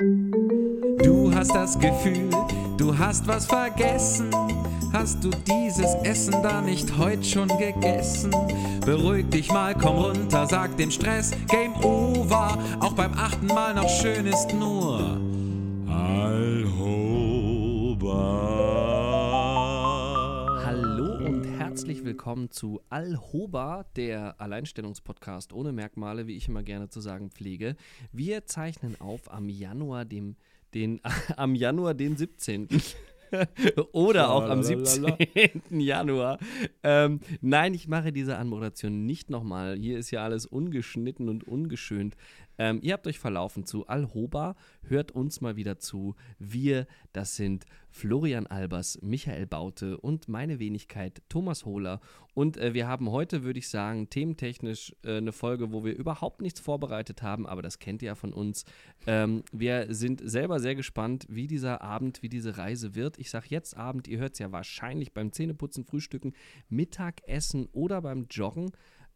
Du hast das Gefühl, du hast was vergessen. Hast du dieses Essen da nicht heute schon gegessen? Beruhig dich mal, komm runter, sag dem Stress, Game Over. Auch beim achten Mal noch schön ist nur willkommen zu Alhoba, der Alleinstellungspodcast ohne Merkmale, wie ich immer gerne zu sagen pflege. Wir zeichnen auf am Januar dem den am Januar den 17. Oder auch am 17. Januar. Ähm, nein, ich mache diese Anmoderation nicht nochmal. Hier ist ja alles ungeschnitten und ungeschönt. Ähm, ihr habt euch verlaufen zu Alhoba. Hört uns mal wieder zu. Wir, das sind Florian Albers, Michael Baute und meine Wenigkeit Thomas Hohler. Und äh, wir haben heute, würde ich sagen, thementechnisch äh, eine Folge, wo wir überhaupt nichts vorbereitet haben, aber das kennt ihr ja von uns. Ähm, wir sind selber sehr gespannt, wie dieser Abend, wie diese Reise wird. Ich sage jetzt Abend, ihr hört es ja wahrscheinlich beim Zähneputzen, Frühstücken, Mittagessen oder beim Joggen.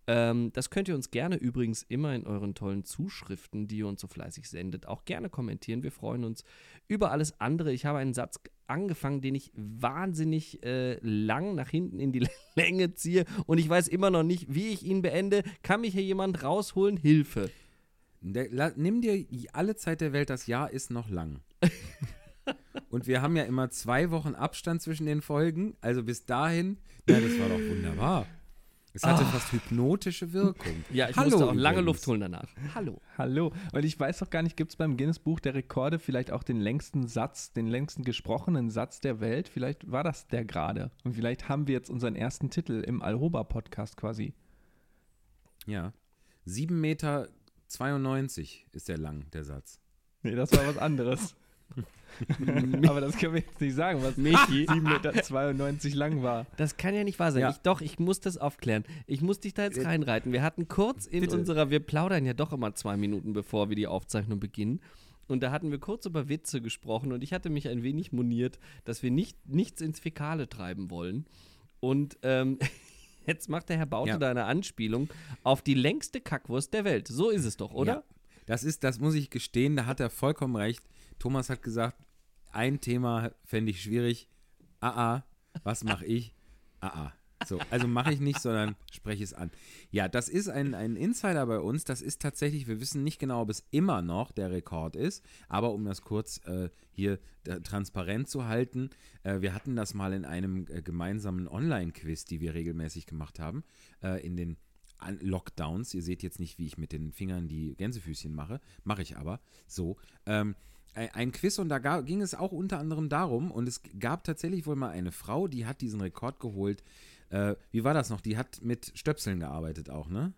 Ähm, das könnt ihr uns gerne übrigens immer in euren tollen Zuschriften, die ihr uns so fleißig sendet, auch gerne kommentieren. Wir freuen uns über alles andere. Ich habe einen Satz angefangen, den ich wahnsinnig äh, lang nach hinten in die Länge ziehe und ich weiß immer noch nicht, wie ich ihn beende. Kann mich hier jemand rausholen? Hilfe. Der, la, nimm dir alle Zeit der Welt, das Jahr ist noch lang. Und wir haben ja immer zwei Wochen Abstand zwischen den Folgen. Also bis dahin, ja, das war doch wunderbar. Es hatte Ah. fast hypnotische Wirkung. Ja, ich Hallo musste auch lange übrigens. Luft holen danach. Hallo. Hallo. Und ich weiß doch gar nicht, gibt es beim Guinness Buch der Rekorde vielleicht auch den längsten Satz, den längsten gesprochenen Satz der Welt? Vielleicht war das der gerade. Und vielleicht haben wir jetzt unseren ersten Titel im Alhoba-Podcast quasi. Ja. 7,92 Meter ist der lang, der Satz. Nee, das war was anderes. Aber das können wir jetzt nicht sagen, was Michi. 7,92 Meter lang war. Das kann ja nicht wahr sein. Ja. Ich, doch, ich muss das aufklären. Ich muss dich da jetzt Äh, reinreiten. Wir hatten kurz in bitte. unserer, wir plaudern ja doch immer zwei Minuten, bevor wir die Aufzeichnung beginnen. Und da hatten wir kurz über Witze gesprochen und ich hatte mich ein wenig moniert, dass wir nicht, nichts ins Fäkale treiben wollen. Und ähm, jetzt macht der Herr Baute Ja. da eine Anspielung auf die längste Kackwurst der Welt. So ist es doch, oder? Ja. Das ist, das muss ich gestehen, da hat er vollkommen recht. Thomas hat gesagt, ein Thema fände ich schwierig. Ah, ah, was mache ich? Ah, ah. So, also mache ich nicht, sondern spreche es an. Ja, das ist ein, ein Insider bei uns. Das ist tatsächlich, wir wissen nicht genau, ob es immer noch der Rekord ist, aber um das kurz äh, hier äh, transparent zu halten, äh, wir hatten das mal in einem äh, gemeinsamen Online-Quiz, die wir regelmäßig gemacht haben, äh, in den Lockdowns. Ihr seht jetzt nicht, wie ich mit den Fingern die Gänsefüßchen mache. Mache ich aber. So. Ähm, ein Quiz und da ga- ging es auch unter anderem darum, und es gab tatsächlich wohl mal eine Frau, die hat diesen Rekord geholt. Äh, wie war das noch? Die hat mit Stöpseln gearbeitet auch, ne?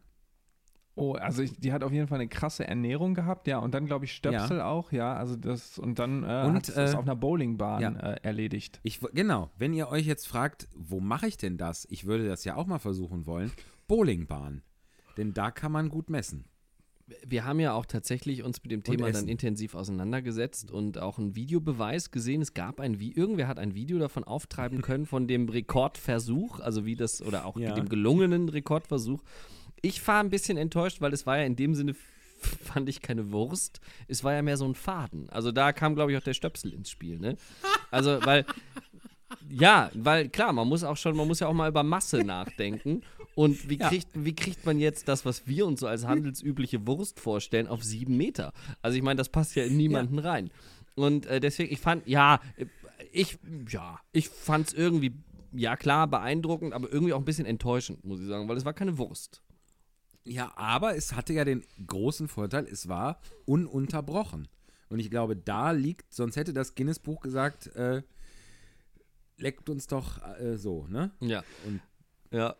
Oh, also ich, die hat auf jeden Fall eine krasse Ernährung gehabt, ja. Und dann, glaube ich, Stöpsel auch, ja. Also das, und dann äh, Und, hat sie das äh, auf einer Bowlingbahn ja. äh, erledigt. Ich, genau, wenn ihr euch jetzt fragt, wo mache ich denn das? Ich würde das ja auch mal versuchen wollen. Bowlingbahn. Denn da kann man gut messen. Wir haben ja auch tatsächlich uns mit dem Thema dann intensiv auseinandergesetzt und auch einen Videobeweis gesehen. Es gab ein Vi irgendwer hat ein Video davon auftreiben können von dem Rekordversuch, also wie das oder auch Ja. dem gelungenen Rekordversuch. Ich war ein bisschen enttäuscht, weil es war ja in dem Sinne fand ich keine Wurst. Es war ja mehr so ein Faden. Also da kam glaube ich auch der Stöpsel ins Spiel, ne? Also weil ja, weil klar, man muss auch schon, man muss ja auch mal über Masse nachdenken. Und wie, Ja. kriegt, wie kriegt man jetzt das, was wir uns so als handelsübliche Wurst vorstellen, auf sieben Meter? Also ich meine, das passt ja in niemanden rein. Und äh, deswegen, ich fand, ja, ich, ja, ich fand es irgendwie, ja klar, beeindruckend, aber irgendwie auch ein bisschen enttäuschend, muss ich sagen, weil es war keine Wurst. Ja, aber es hatte ja den großen Vorteil, es war ununterbrochen. Und ich glaube, da liegt, sonst hätte das Guinness-Buch gesagt, äh, leckt uns doch äh, so, ne? Ja. Und- ja.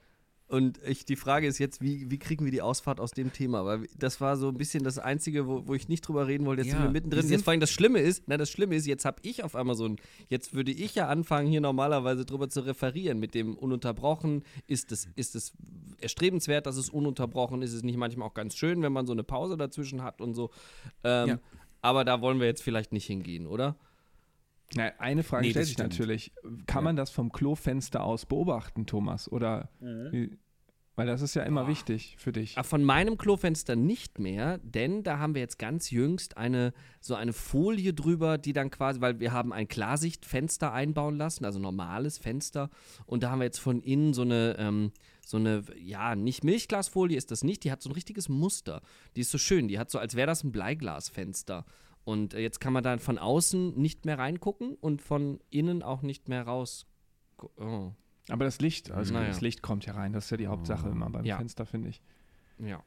Und ich, die Frage ist jetzt, wie, wie kriegen wir die Ausfahrt aus dem Thema? Weil das war so ein bisschen das Einzige, wo, wo ich nicht drüber reden wollte. Jetzt Ja, sind wir mittendrin. wir Jetzt sind- vor allem das Schlimme ist, na, das Schlimme ist, jetzt habe ich auf einmal so ein, jetzt würde ich ja anfangen, hier normalerweise drüber zu referieren mit dem ununterbrochen. Ist es, ist es erstrebenswert, dass es ununterbrochen ist? Ist es nicht manchmal auch ganz schön, wenn man so eine Pause dazwischen hat und so? Ähm, Ja. Aber da wollen wir jetzt vielleicht nicht hingehen, oder? Na, eine Frage Nee, stellt sich stimmt. natürlich. Kann Ja. man das vom Klofenster aus beobachten, Thomas? Oder wie, Weil das ist ja immer wichtig für dich. Ah, Von meinem Klofenster nicht mehr, denn da haben wir jetzt ganz jüngst eine so eine Folie drüber, die dann quasi, weil wir haben ein Klarsichtfenster einbauen lassen, also normales Fenster, und da haben wir jetzt von innen so eine ähm, so eine, ja, nicht Milchglasfolie ist das nicht, die hat so ein richtiges Muster. Die ist so schön, die hat so, als wäre das ein Bleiglasfenster. Und äh, jetzt kann man dann von außen nicht mehr reingucken und von innen auch nicht mehr raus. Oh, Aber das Licht, also Naja. das Licht kommt ja rein. Das ist ja die Hauptsache immer beim Ja. Fenster, finde ich. ja.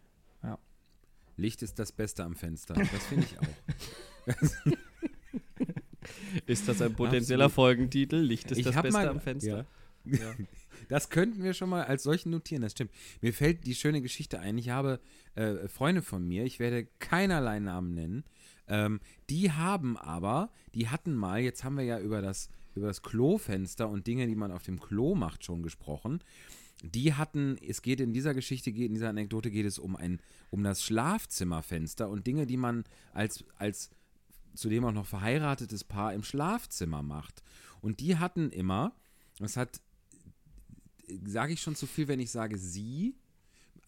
Licht ist das Beste am Fenster. Das finde ich auch. Ist das ein potenzieller Absolut. Folgentitel? Licht ist Ich das hab Beste mal- am Fenster. Ja. Das könnten wir schon mal als solchen notieren, das stimmt. Mir fällt die schöne Geschichte ein. Ich habe äh, Freunde von mir, ich werde keinerlei Namen nennen, ähm, die haben aber, die hatten mal, jetzt haben wir ja über das, über das Klofenster und Dinge, die man auf dem Klo macht, schon gesprochen. Die hatten, es geht in dieser Geschichte, in dieser Anekdote geht es um ein, um das Schlafzimmerfenster und Dinge, die man als, als zudem auch noch verheiratetes Paar im Schlafzimmer macht. Und die hatten immer, das hat, sage ich schon zu viel, wenn ich sage sie,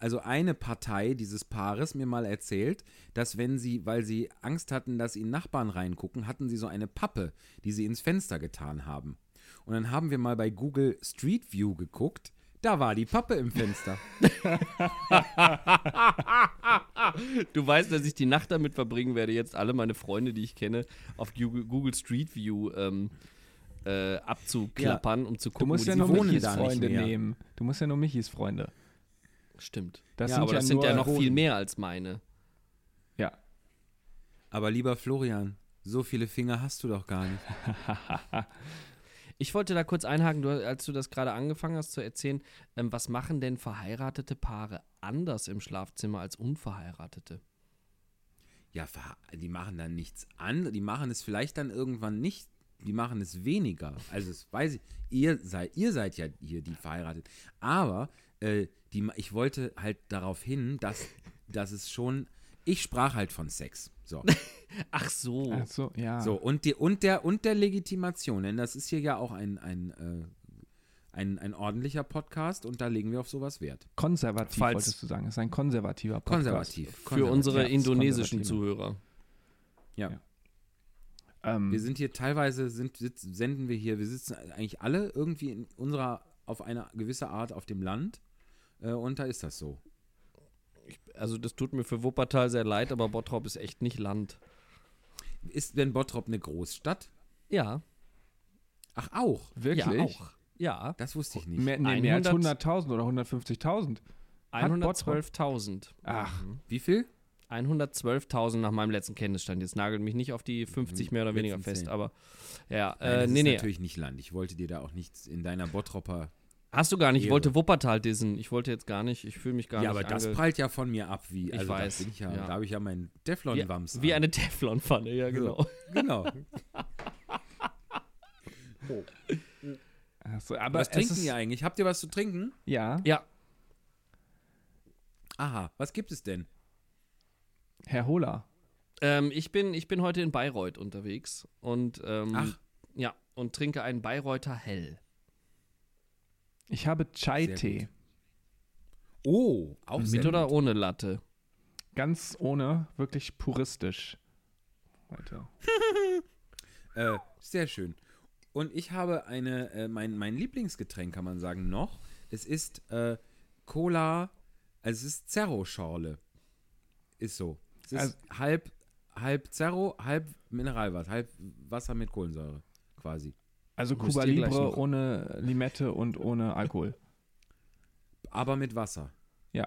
also eine Partei dieses Paares mir mal erzählt, dass wenn sie, weil sie Angst hatten, dass ihnen Nachbarn reingucken, hatten sie so eine Pappe, die sie ins Fenster getan haben. Und dann haben wir mal bei Google Street View geguckt, da war die Pappe im Fenster. Du weißt, dass ich die Nacht damit verbringen werde, jetzt alle meine Freunde, die ich kenne, auf Google, Street View ähm, äh, abzuklappern, um zu Du gucken, musst wo ja die nur Michis Freunde nehmen. Du musst ja nur Michis Freunde. Stimmt. Das ja, sind aber ja das sind ja noch viel mehr als meine. Ja. Aber lieber Florian, so viele Finger hast du doch gar nicht. Ich wollte da kurz einhaken, du, als du das gerade angefangen hast zu erzählen, ähm, was machen denn verheiratete Paare anders im Schlafzimmer als unverheiratete? Ja, die machen dann nichts an, die machen es vielleicht dann irgendwann nicht, die machen es weniger. Also das weiß ich, ihr seid, ihr seid ja hier die verheiratet. Aber äh, die, ich wollte halt darauf hin, dass, dass es schon, ich sprach halt von Sex. So. Ach so. Ach so, ja. So, und, die, und, der, und der Legitimation, denn das ist hier ja auch ein, ein, äh, ein, ein ordentlicher Podcast und da legen wir auf sowas Wert. Konservativ Falls- wolltest du sagen. Es ist ein konservativer Podcast. Konservativ. Für konservativ. unsere Ja, indonesischen. Zuhörer. Ja. Ja. Ähm, Wir sind hier teilweise, sind, sitz, senden wir hier, wir sitzen eigentlich alle irgendwie in unserer, auf eine gewisse Art auf dem Land und da ist das so. Also das tut mir für Wuppertal sehr leid, aber Bottrop ist echt nicht Land. Ist denn Bottrop eine Großstadt? Ja. Ach, auch. wirklich? Ja, auch. Ja. Das wusste ich nicht. Mehr, nee, mehr als 100 100.000 oder 150.000. Hat Bottrop? 112.000. Ach. Mhm. Wie viel? 112.000 nach meinem letzten Kenntnisstand. Jetzt nagelt mich nicht auf die 50 mehr oder weniger fest, aber ja, Nein, äh, das nee, ist nee. natürlich nicht Land. Ich wollte dir da auch nichts in deiner Bottropper. Hast du gar nicht. Ich wollte Wuppertal dissen. Ich wollte jetzt gar nicht. Ich fühle mich gar ja, nicht. aber das prallt ja von mir ab, wie. Ich Also weiß, Da, bin ich ja, ja. da habe ich ja meinen wie, Teflon-Wams. wie an. eine Teflonpfanne, ja, genau. Genau. Ach so, aber was trinken ist, ihr eigentlich? Habt ihr was zu trinken? Ja, Ja, Aha, was gibt es denn? Herr Hohler. ähm, ich, bin, ich bin heute in Bayreuth unterwegs und ähm, Ach. ja, und trinke einen Bayreuther Hell. Ich habe Chai-Tee. Oh, auch sehr Mit oder gut. ohne Latte? Ganz ohne, wirklich puristisch. Heute. Äh, sehr schön. Und ich habe eine, äh, mein, mein Lieblingsgetränk, kann man sagen, noch. Es ist äh, Cola, also es ist Zerro-Schorle. Ist so. Es ist Also- halb, halb Zerro, halb Mineralwasser, halb Wasser mit Kohlensäure, quasi. Also Cuba Libre ohne Limette und ohne Alkohol. Aber mit Wasser. Ja.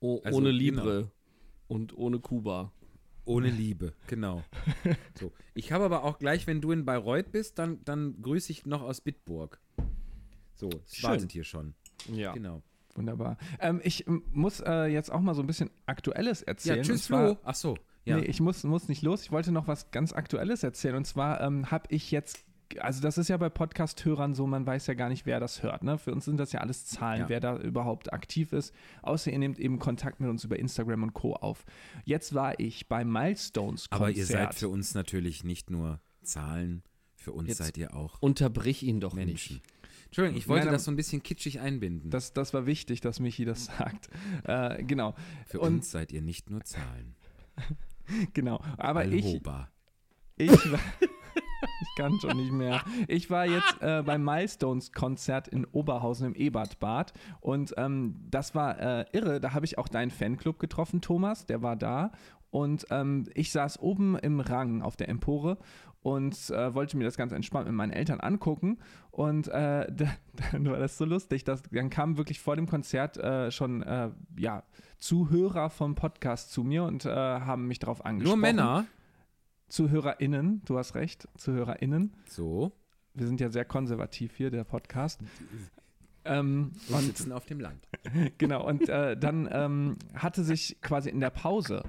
Oh, Also, ohne genau. Libre und ohne Kuba. Ohne Liebe, genau. so. Ich habe aber auch gleich, wenn du in Bayreuth bist, dann, dann grüße ich noch aus Bitburg. So, es Schön. wartet hier schon. Ja. Genau. Wunderbar. Ähm, ich ähm, muss äh, jetzt auch mal so ein bisschen Aktuelles erzählen. Ja, tschüss, zwar- Flo. Ach so. Ja. Nee, ich muss, muss nicht los. Ich wollte noch was ganz Aktuelles erzählen. Und zwar ähm, habe ich jetzt, also das ist ja bei Podcast-Hörern so, man weiß ja gar nicht, wer das hört. Ne? Für uns sind das ja alles Zahlen, Ja. wer da überhaupt aktiv ist. Außer ihr nehmt eben Kontakt mit uns über Instagram und Co. auf. Jetzt war ich bei Milestones Konzert. Aber ihr seid für uns natürlich nicht nur Zahlen, für uns Jetzt seid ihr auch Unterbrich ihn doch Menschen. nicht. Entschuldigung, ich wollte Nein, das so ein bisschen kitschig einbinden. Das, das war wichtig, dass Michi das sagt. Äh, genau, Für und- uns seid ihr nicht nur Zahlen. Genau. Aber ich, Alhoba. ich, war, ich kann schon nicht mehr. Ich war jetzt äh, beim Milestones-Konzert in Oberhausen im Ebertbad und ähm, das war äh, irre. Da habe ich auch deinen Fanclub getroffen, Thomas, der war da. Und ähm, ich saß oben im Rang auf der Empore und äh, wollte mir das ganz entspannt mit meinen Eltern angucken. Und äh, da, dann war das so lustig, dass dann kamen wirklich vor dem Konzert äh, schon äh, ja, Zuhörer vom Podcast zu mir und äh, haben mich darauf angesprochen. Nur Männer? ZuhörerInnen, du hast recht, ZuhörerInnen. So. Wir sind ja sehr konservativ hier, der Podcast. Ähm, Und und sitzen auf dem Land. genau, und äh, dann ähm, hatte sich quasi in der Pause,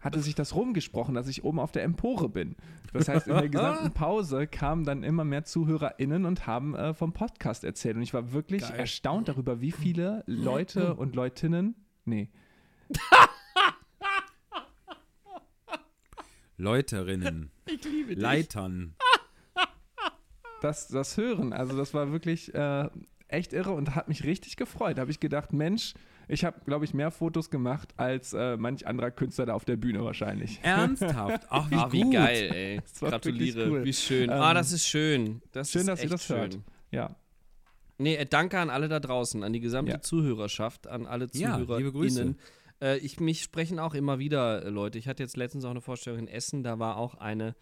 hatte sich das rumgesprochen, dass ich oben auf der Empore bin. Das heißt, in der gesamten Pause kamen dann immer mehr ZuhörerInnen und haben äh, vom Podcast erzählt. Und ich war wirklich Geil. erstaunt darüber, wie viele Leute und Leutinnen, nee, Läuterinnen. Ich liebe dich. Leitern. das, das hören. Also das war wirklich äh, echt irre und hat mich richtig gefreut. Da habe ich gedacht, Mensch, ich habe, glaube ich, mehr Fotos gemacht als äh, manch anderer Künstler da auf der Bühne wahrscheinlich. Ernsthaft. Ach, wie, Ah, wie gut. geil, ey. Gratuliere. cool. Wie schön. Ähm, ah, das ist schön. Das schön, ist dass ihr das hört. schön. Ja. Nee, äh, danke an alle da draußen, an die gesamte Ja. Zuhörerschaft, an alle Ja, liebe ZuhörerInnen. Grüße. Äh, ich, mich sprechen auch immer wieder äh, Leute. Ich hatte jetzt letztens auch eine Vorstellung in Essen, da war auch eine,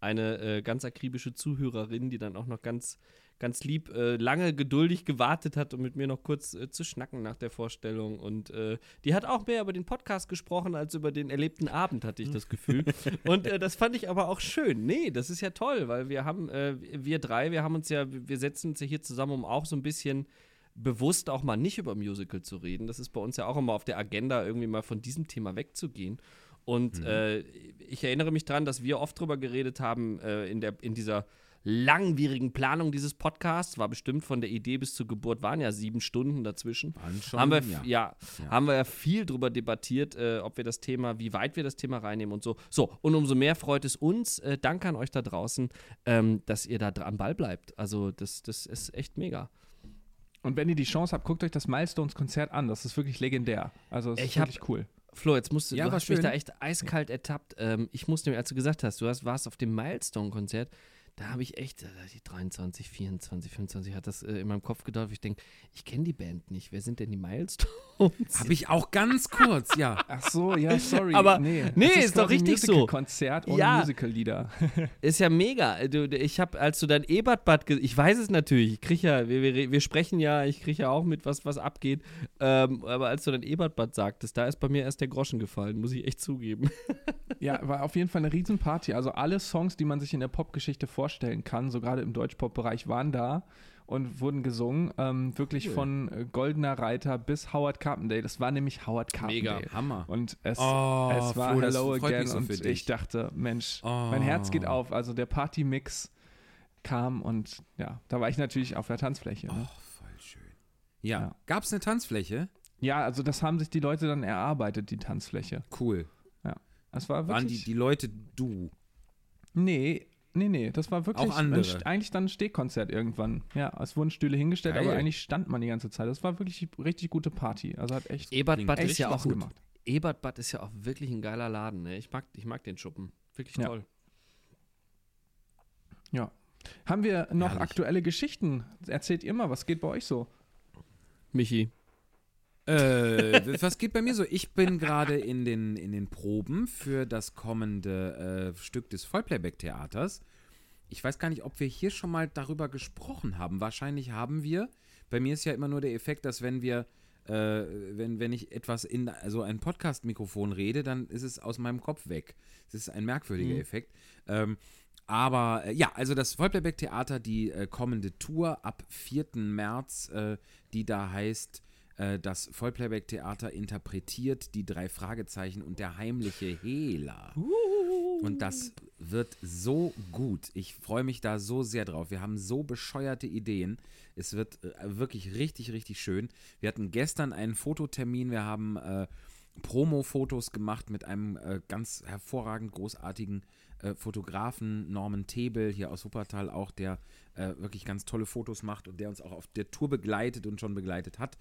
eine äh, ganz akribische Zuhörerin, die dann auch noch ganz, ganz lieb äh, lange geduldig gewartet hat, um mit mir noch kurz äh, zu schnacken nach der Vorstellung. Und äh, die hat auch mehr über den Podcast gesprochen als über den erlebten Abend, hatte ich das Gefühl. Und äh, das fand ich aber auch schön. Nee, das ist ja toll, weil wir haben, äh, wir drei, wir haben uns ja, wir setzen uns ja hier zusammen, um auch so ein bisschen bewusst auch mal nicht über Musical zu reden. Das ist bei uns ja auch immer auf der Agenda, irgendwie mal von diesem Thema wegzugehen. Und äh, ich erinnere mich daran, dass wir oft drüber geredet haben äh, in, der, in dieser langwierigen Planung dieses Podcasts. War bestimmt von der Idee bis zur Geburt, waren ja sieben Stunden dazwischen. Waren schon, haben wir, ja. ja. Ja. haben wir ja viel drüber debattiert, äh, ob wir das Thema, wie weit wir das Thema reinnehmen und so. So, und umso mehr freut es uns. Äh, danke an euch da draußen, ähm, dass ihr da dran am Ball bleibt. Also, das, das ist echt mega. Und wenn ihr die Chance habt, guckt euch das Milestones-Konzert an. Das ist wirklich legendär. Also, es ist Ich wirklich cool. Flo, jetzt musst du, Ja, du war hast mich schön. da echt eiskalt ertappt. Ähm, ich musste mir, als du gesagt hast, du hast, warst auf dem Milestone-Konzert, da habe ich echt, die 23, 24, 25 hat das äh, in meinem Kopf gedauert. Ich denke, ich kenne die Band nicht. Wer sind denn die Milestones? Habe ich auch ganz kurz, ja. Ach so, ja, sorry. Aber- nee, nee, das ist doch richtig so. Musical-Konzert ohne Ja. Musical-Lieder. Ist ja mega. Du, ich habe, als du dein Ebertbad, ge- ich weiß es natürlich, ich kriege ja, wir, wir, wir sprechen ja, ich kriege ja auch mit, was, was abgeht. Ähm, aber als du dein Ebertbad sagtest, da ist bei mir erst der Groschen gefallen, muss ich echt zugeben. Ja, war auf jeden Fall eine Riesenparty. Also alle Songs, die man sich in der Popgeschichte vorstellen kann, so gerade im Deutschpop-Bereich, waren da und wurden gesungen. Ähm, wirklich Cool. von äh, Goldener Reiter bis Howard Carpendale. Das war nämlich Howard Carpendale. Mega. Hammer. Und es, Oh, es war Flo, Hello Again so und ich dachte, Mensch, Oh. mein Herz geht auf. Also der Party-Mix kam und ja, da war ich natürlich auf der Tanzfläche. Ne? Oh, voll schön. Ja. Ja. Gab es eine Tanzfläche? Ja, also das haben sich die Leute dann erarbeitet, die Tanzfläche. Cool. Das war Waren wirklich... die, die Leute du? Nee, nee, nee, das war wirklich Auch andere? Ein, eigentlich dann ein Stehkonzert irgendwann. Ja, es wurden Stühle hingestellt, Geil. aber eigentlich stand man die ganze Zeit. Das war wirklich eine richtig gute Party. Also hat echt, Ebertbad echt ist ja auch gemacht. Ebertbad ist ja auch wirklich ein geiler Laden. Ne? Ich, mag, ich mag den Schuppen. Wirklich Ja. toll. Ja. Haben wir noch Herrlich. aktuelle Geschichten? Erzählt ihr mal, was geht bei euch so? Michi. Äh, was geht bei mir so? Ich bin gerade in den, in den Proben für das kommende äh, Stück des Vollplayback-Theaters. Ich weiß gar nicht, ob wir hier schon mal darüber gesprochen haben. Wahrscheinlich haben wir. Bei mir ist ja immer nur der Effekt, dass wenn wir, äh, wenn, wenn ich etwas in also ein Podcast-Mikrofon rede, dann ist es aus meinem Kopf weg. Das ist ein merkwürdiger Mhm. Effekt. Ähm, aber äh, ja, also das Vollplayback-Theater, die äh, kommende Tour ab 4. März, äh, die da heißt, äh, das Vollplayback-Theater interpretiert die drei Fragezeichen und der heimliche Hehler. Und das wird so gut. Ich freue mich da so sehr drauf. Wir haben so bescheuerte Ideen. Es wird äh, wirklich richtig, richtig schön. Wir hatten gestern einen Fototermin. Wir haben äh, Promo-Fotos gemacht mit einem äh, ganz hervorragend großartigen äh, Fotografen, Norman Tebel, hier aus Wuppertal auch, der äh, wirklich ganz tolle Fotos macht und der uns auch auf der Tour begleitet und schon begleitet hat.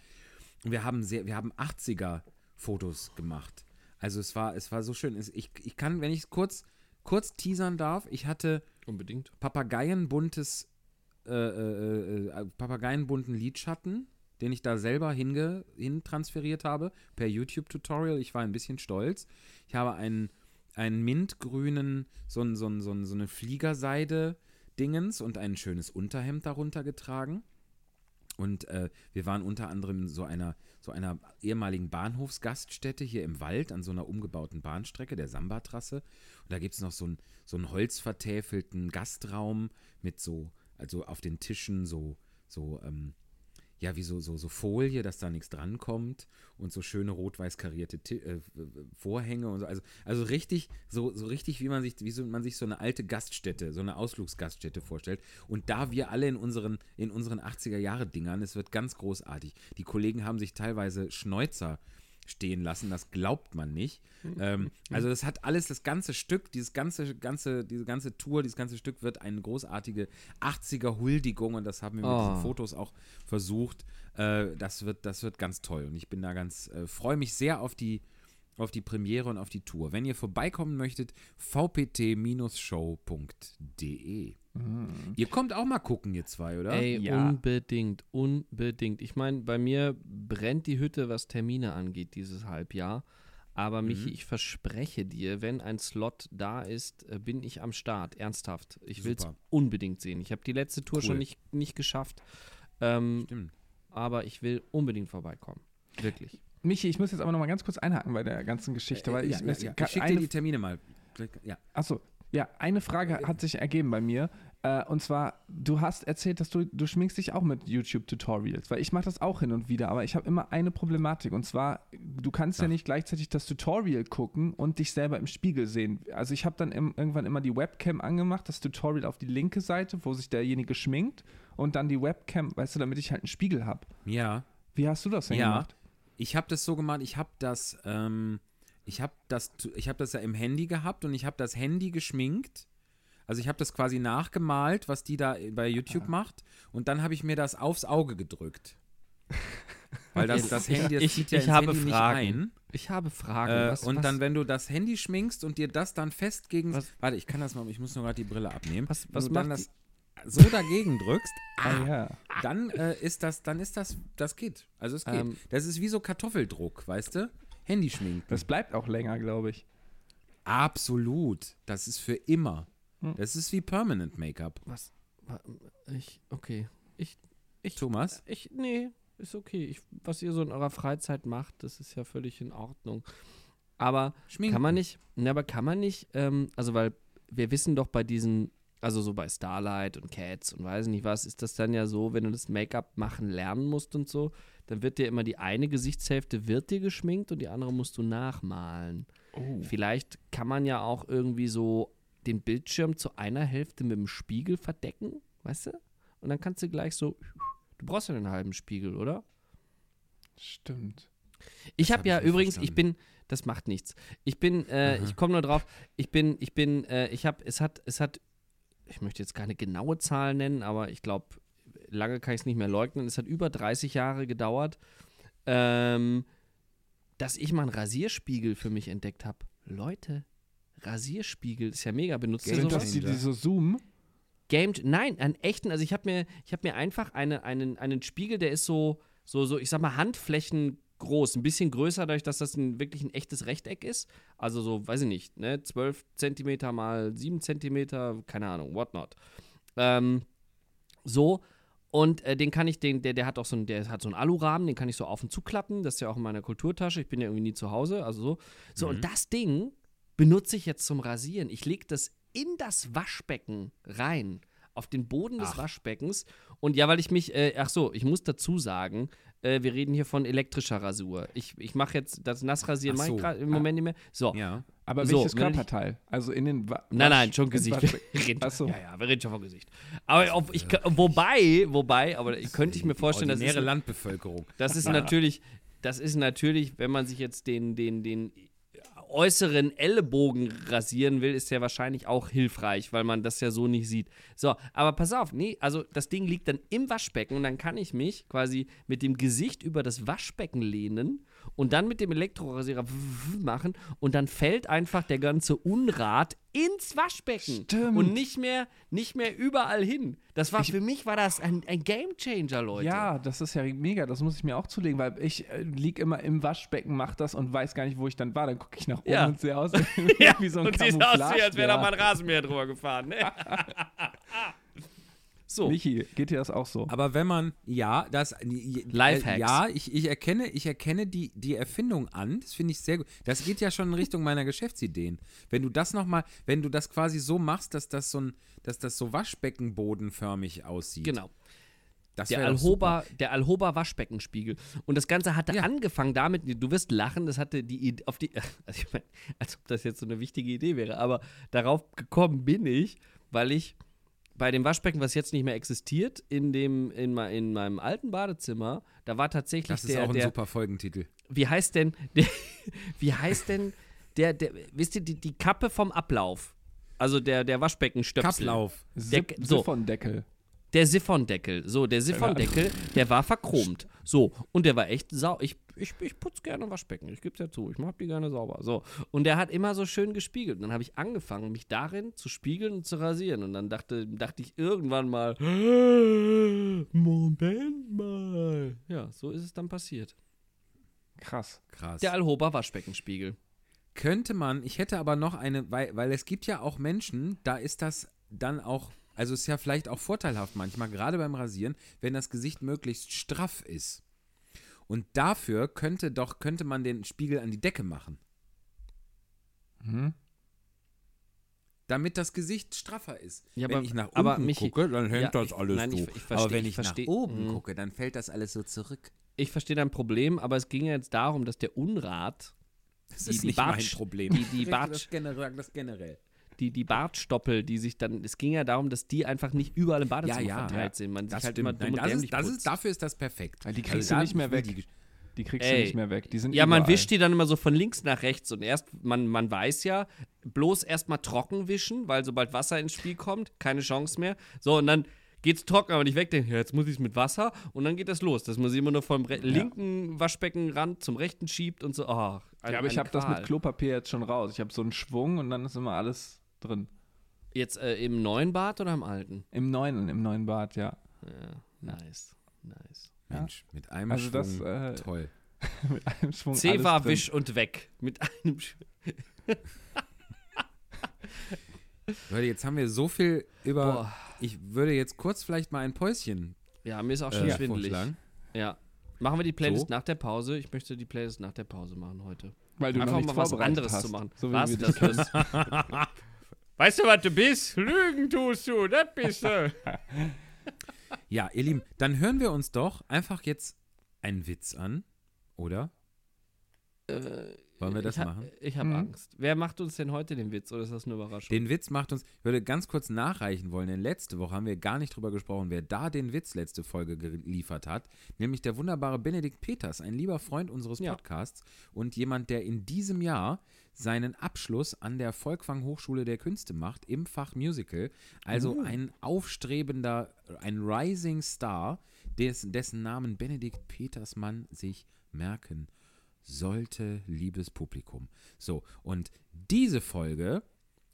Und wir haben sehr, wir haben 80er-Fotos gemacht. Also es war, es war so schön. Ich, ich kann, wenn ich es kurz, kurz teasern darf, ich hatte Unbedingt. Papageienbuntes, äh, äh, äh, Papageienbunten Lidschatten, den ich da selber hinge, hin transferiert habe, per YouTube-Tutorial. Ich war ein bisschen stolz. Ich habe einen, einen mintgrünen, so, ein, so, ein, so, ein, so eine Fliegerseide-Dingens und ein schönes Unterhemd darunter getragen. Und äh, wir waren unter anderem in so einer, so einer ehemaligen Bahnhofsgaststätte hier im Wald an so einer umgebauten Bahnstrecke, der Samba-Trasse. Und da gibt es noch so, ein, so einen holzvertäfelten Gastraum mit so, also auf den Tischen so, so, ähm, ja, wie so, so, so Folie, dass da nichts drankommt und so schöne rot-weiß karierte Ti äh, Vorhänge und so. Also, also richtig, so, so richtig, wie man sich, wie so, man sich so eine alte Gaststätte, so eine Ausflugsgaststätte vorstellt. Und da wir alle in unseren, in unseren 80er-Jahre-Dingern, es wird ganz großartig. Die Kollegen haben sich teilweise Schneuzer stehen lassen, das glaubt man nicht. Ähm, also das hat alles, das ganze Stück, dieses ganze, ganze, diese ganze Tour, dieses ganze Stück wird eine großartige 80er-Huldigung und das haben wir mit Oh. diesen Fotos auch versucht. Äh, das, wird, das wird ganz toll und ich bin da ganz, äh, freue mich sehr auf die, auf die Premiere und auf die Tour. Wenn ihr vorbeikommen möchtet, vpt-show.de. Ihr kommt auch mal gucken, ihr zwei, oder? Ey, Ja. unbedingt, unbedingt. Ich meine, bei mir brennt die Hütte, was Termine angeht, dieses Halbjahr. Aber Mhm. Michi, ich verspreche dir, wenn ein Slot da ist, äh, bin ich am Start. Ernsthaft. Ich will es unbedingt sehen. Ich habe die letzte Tour Cool. schon nicht, nicht geschafft. Ähm, Stimmt. aber ich will unbedingt vorbeikommen. Wirklich. Michi, ich muss jetzt aber noch mal ganz kurz einhaken bei der ganzen Geschichte, weil Äh, ja, ich, ja, ja. ich schicke dir die Termine mal. Ja. Achso, ja, eine Frage hat sich ergeben bei mir. Äh, und zwar, du hast erzählt, dass du, du schminkst dich auch mit YouTube-Tutorials, weil ich mache das auch hin und wieder, aber ich habe immer eine Problematik. Und zwar, du kannst ja Ach. nicht gleichzeitig das Tutorial gucken und dich selber im Spiegel sehen. Also ich habe dann im, irgendwann immer die Webcam angemacht, das Tutorial auf die linke Seite, wo sich derjenige schminkt, und dann die Webcam, weißt du, damit ich halt einen Spiegel habe. ja. Wie hast du das denn Ja. gemacht? Ich habe das so gemacht, ich habe das, ähm, ich habe das, ich habe das ja im Handy gehabt und ich habe das Handy geschminkt. Also ich habe das quasi nachgemalt, was die da bei YouTube Ah. macht und dann habe ich mir das aufs Auge gedrückt. Weil das, das Handy, das Ich- zieht ja ich ins habe Handy Fragen. nicht ein. Ich habe Fragen. Äh, was, und was, dann, wenn du das Handy schminkst und dir das dann fest gegen. Was- Warte, ich kann das mal, ich muss nur gerade die Brille abnehmen. Was- was du dann macht das so dagegen drückst, Ah, ja. dann äh, ist das, dann ist das, das geht. Also es geht. Ähm. das ist wie so Kartoffeldruck, weißt du? Handy schminken. Das bleibt auch länger, glaube ich. Absolut. Das ist für immer. Hm. Das ist wie Permanent Make-up. was, wa- ich, okay. Ich, ich, Thomas? Ich, nee, ist okay. Ich, was ihr so in eurer Freizeit macht, das ist ja völlig in Ordnung. Aber Schminken. kann man nicht, ne, aber kann man nicht, ähm, also weil wir wissen doch bei diesen, also so bei Starlight und Cats und weiß nicht was, ist das dann ja so, wenn du das Make-up machen lernen musst und so, dann wird dir immer die eine Gesichtshälfte wird dir geschminkt und die andere musst du nachmalen. Oh. Vielleicht kann man ja auch irgendwie so den Bildschirm zu einer Hälfte mit dem Spiegel verdecken, weißt du? Und dann kannst du gleich so, du brauchst ja einen halben Spiegel, oder? Stimmt. Ich habe hab ja ich übrigens, ich verstanden. bin, das macht nichts. Ich bin, äh, ich komme nur drauf, ich bin, ich bin, äh, ich habe, es hat, es hat, ich möchte jetzt keine genaue Zahl nennen, aber ich glaube, lange kann ich es nicht mehr leugnen. Es hat über 30 Jahre gedauert, ähm, dass ich mal einen Rasierspiegel für mich entdeckt habe. Leute, Rasierspiegel ist ja mega. Benutzt Sind das die, Changer. die so zoomen? Game, nein, einen echten, also ich habe mir, ich habe mir einfach eine, einen, einen Spiegel, der ist so, so, so, ich sag mal, Handflächen groß, ein bisschen größer, dadurch, dass das ein, wirklich ein echtes Rechteck ist. Also so, weiß ich nicht, ne, 12 Zentimeter mal 7 Zentimeter, keine Ahnung, whatnot. Ähm, so, und äh, den kann ich, den, der, der hat auch so ein, der hat so einen Alurahmen, den kann ich so auf und zuklappen. Das ist ja auch in meiner Kulturtasche. Ich bin ja irgendwie nie zu Hause, also so. So, und das Ding benutze ich jetzt zum Rasieren. Ich lege das in das Waschbecken rein, auf den Boden des Ach. Waschbeckens. Und ja, weil ich mich, äh, ach so, ich muss dazu sagen, äh, wir reden hier von elektrischer Rasur. Ich, ich mache jetzt das Nassrasieren Ach mache ich so. grad im Moment nicht mehr. So. Ja. Aber So, welches Körperteil? Also in den Wa Nein, nein, schon Gesicht. Ach so. Ja, ja, wir reden schon vom Gesicht. Aber auf, ich, wobei, wobei, aber könnte ich mir vorstellen, das ist, Landbevölkerung. das ist natürlich, das ist natürlich, wenn man sich jetzt den, den, den äußeren Ellenbogen rasieren will, ist der wahrscheinlich auch hilfreich, weil man das ja so nicht sieht. So, aber pass auf, nee, also das Ding liegt dann im Waschbecken und dann kann ich mich quasi mit dem Gesicht über das Waschbecken lehnen und dann mit dem Elektrorasierer machen und dann fällt einfach der ganze Unrat ins Waschbecken Stimmt. und nicht mehr, nicht mehr überall hin. Das war für mich war das ein, ein Gamechanger, Leute. Ja, das ist ja mega, das muss ich mir auch zulegen, weil ich äh, lieg immer im Waschbecken, mach das und weiß gar nicht, wo ich dann war. Dann gucke ich nach oben Ja. und sehe aus Ja, wie so ein und siehst aus, als wäre da mal ein Rasenmäher drüber gefahren. Ne? so, Michi, geht dir das auch so? Aber wenn man, ja, das, äh, Lifehacks. ja, ich, ich erkenne, ich erkenne die, die Erfindung an. Das finde ich sehr gut. Das geht ja schon in Richtung meiner Geschäftsideen. Wenn du das nochmal, wenn du das quasi so machst, dass das so ein, dass das so Waschbeckenbodenförmig aussieht. genau. Das Der. Alhoba, der Alhoba Waschbeckenspiegel. Und das Ganze hatte Ja. angefangen damit, du wirst lachen, das hatte die Idee, auf die, also ich meine, als ob das jetzt so eine wichtige Idee wäre, aber darauf gekommen bin ich, weil ich bei dem Waschbecken, was jetzt nicht mehr existiert, in dem, in, in meinem alten Badezimmer, da war tatsächlich Das ist der, auch ein der, super Folgentitel. wie heißt denn, der, wie heißt denn der, der, wisst ihr, die, die Kappe vom Ablauf? Also der, der Waschbeckenstöpsel. Kapplauf. Sipp, so. Siphondeckel. Der Siphondeckel. So, der Siphondeckel, der war verchromt. So, und der war echt sau. Ich, ich, ich putze gerne Waschbecken, ich gebe es ja zu. Ich mache die gerne sauber. So. Und der hat immer so schön gespiegelt. Und dann habe ich angefangen, mich darin zu spiegeln und zu rasieren. Und dann dachte, dachte ich irgendwann mal, Moment mal. Ja, so ist es dann passiert. Krass. Krass. Der Alhoba Waschbeckenspiegel. Könnte man, ich hätte aber noch eine, weil, weil es gibt ja auch Menschen, da ist das dann auch, also ist ja vielleicht auch vorteilhaft manchmal, gerade beim Rasieren, wenn das Gesicht möglichst straff ist. Und dafür könnte doch, könnte man den Spiegel an die Decke machen. Mhm. Damit das Gesicht straffer ist. Ja, wenn aber- ich nach aber Michi- gucke, dann hängt ja, das ich- alles nein, ich- so. ich versteh- aber wenn ich ich, nach versteh- oben Mhm. gucke, dann fällt das alles so zurück. Ich verstehe dein Problem, aber es ging ja jetzt darum, dass der Unrat, Das Die- ist die nicht Bartsch- mein Problem. die- die Ich Bartsch- das generell, das generell. Die, die Bartstoppel, die sich dann, es ging ja darum, dass die einfach nicht überall im Badezimmer Ja, ja, verteilt ja. sind. Man Das sich halt immer dumm Nein, und das ist, das ist, dafür ist das perfekt. Weil die Also kriegst da du nicht mehr weg. die- Die kriegst Ey. du nicht mehr weg. Die sind Ja, man überall. wischt die dann immer so von links nach rechts und erst, man, man weiß ja, bloß erstmal trocken wischen, weil sobald Wasser ins Spiel kommt, keine Chance mehr. So, und dann geht's trocken, aber nicht weg, denn ja, jetzt muss ich es mit Wasser und dann geht das los, dass man sie immer nur vom re- linken Waschbeckenrand zum rechten schiebt und so. Oh, ein, Ja, aber ich habe das mit. Klopapier jetzt schon raus. Ich habe so einen Schwung und dann ist immer alles drin. Jetzt äh, im neuen Bad oder im alten? Im neuen, im neuen Bad, ja. Ja, nice, nice. Mensch, mit einem Also das, Schwung. äh, Toll. mit einem Schwung. C alles war drin. wisch und weg. Mit einem Sch Leute, jetzt haben wir so viel über. Boah. Ich würde jetzt kurz vielleicht mal ein Päuschen Ja, mir ist auch schon äh, schwindelig. Ja. Machen wir die Playlist So? nach der Pause. Ich möchte die Playlist nach der Pause machen heute. Weil du Einfach noch mal was anderes hast. zu machen. So wie was? wir Das, dich das, weißt du, was du bist? Lügen tust du, das bist du. Ja, ihr Lieben, dann hören wir uns doch einfach jetzt einen Witz an, oder? Wollen wir das ich ha- machen? Ich habe Mhm. Angst. Wer macht uns denn heute den Witz oder ist das eine Überraschung? Den Witz macht uns, ich würde ganz kurz nachreichen wollen, denn letzte Woche haben wir gar nicht drüber gesprochen, wer da den Witz letzte Folge geliefert hat, nämlich der wunderbare Benedikt Peters, ein lieber Freund unseres Ja. Podcasts und jemand, der in diesem Jahr seinen Abschluss an der Volkwang Hochschule der Künste macht im Fach Musical, also ein aufstrebender, ein Rising Star, des, dessen Namen Benedikt Peters man sich merken sollte, liebes Publikum. So, und diese Folge,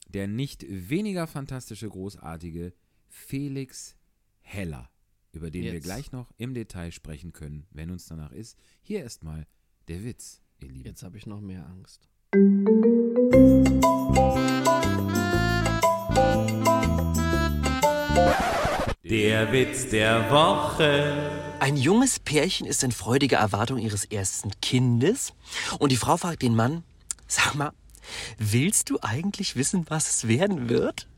der nicht weniger fantastische, großartige Felix Heller, über den wir Jetzt. gleich noch im Detail sprechen können, wenn uns danach ist. Hier erstmal der Witz, ihr Lieben. Jetzt habe ich noch mehr Angst. Der Witz der Woche. Ein junges Pärchen ist in freudiger Erwartung ihres ersten Kindes und die Frau fragt den Mann, sag mal, willst du eigentlich wissen, was es werden wird?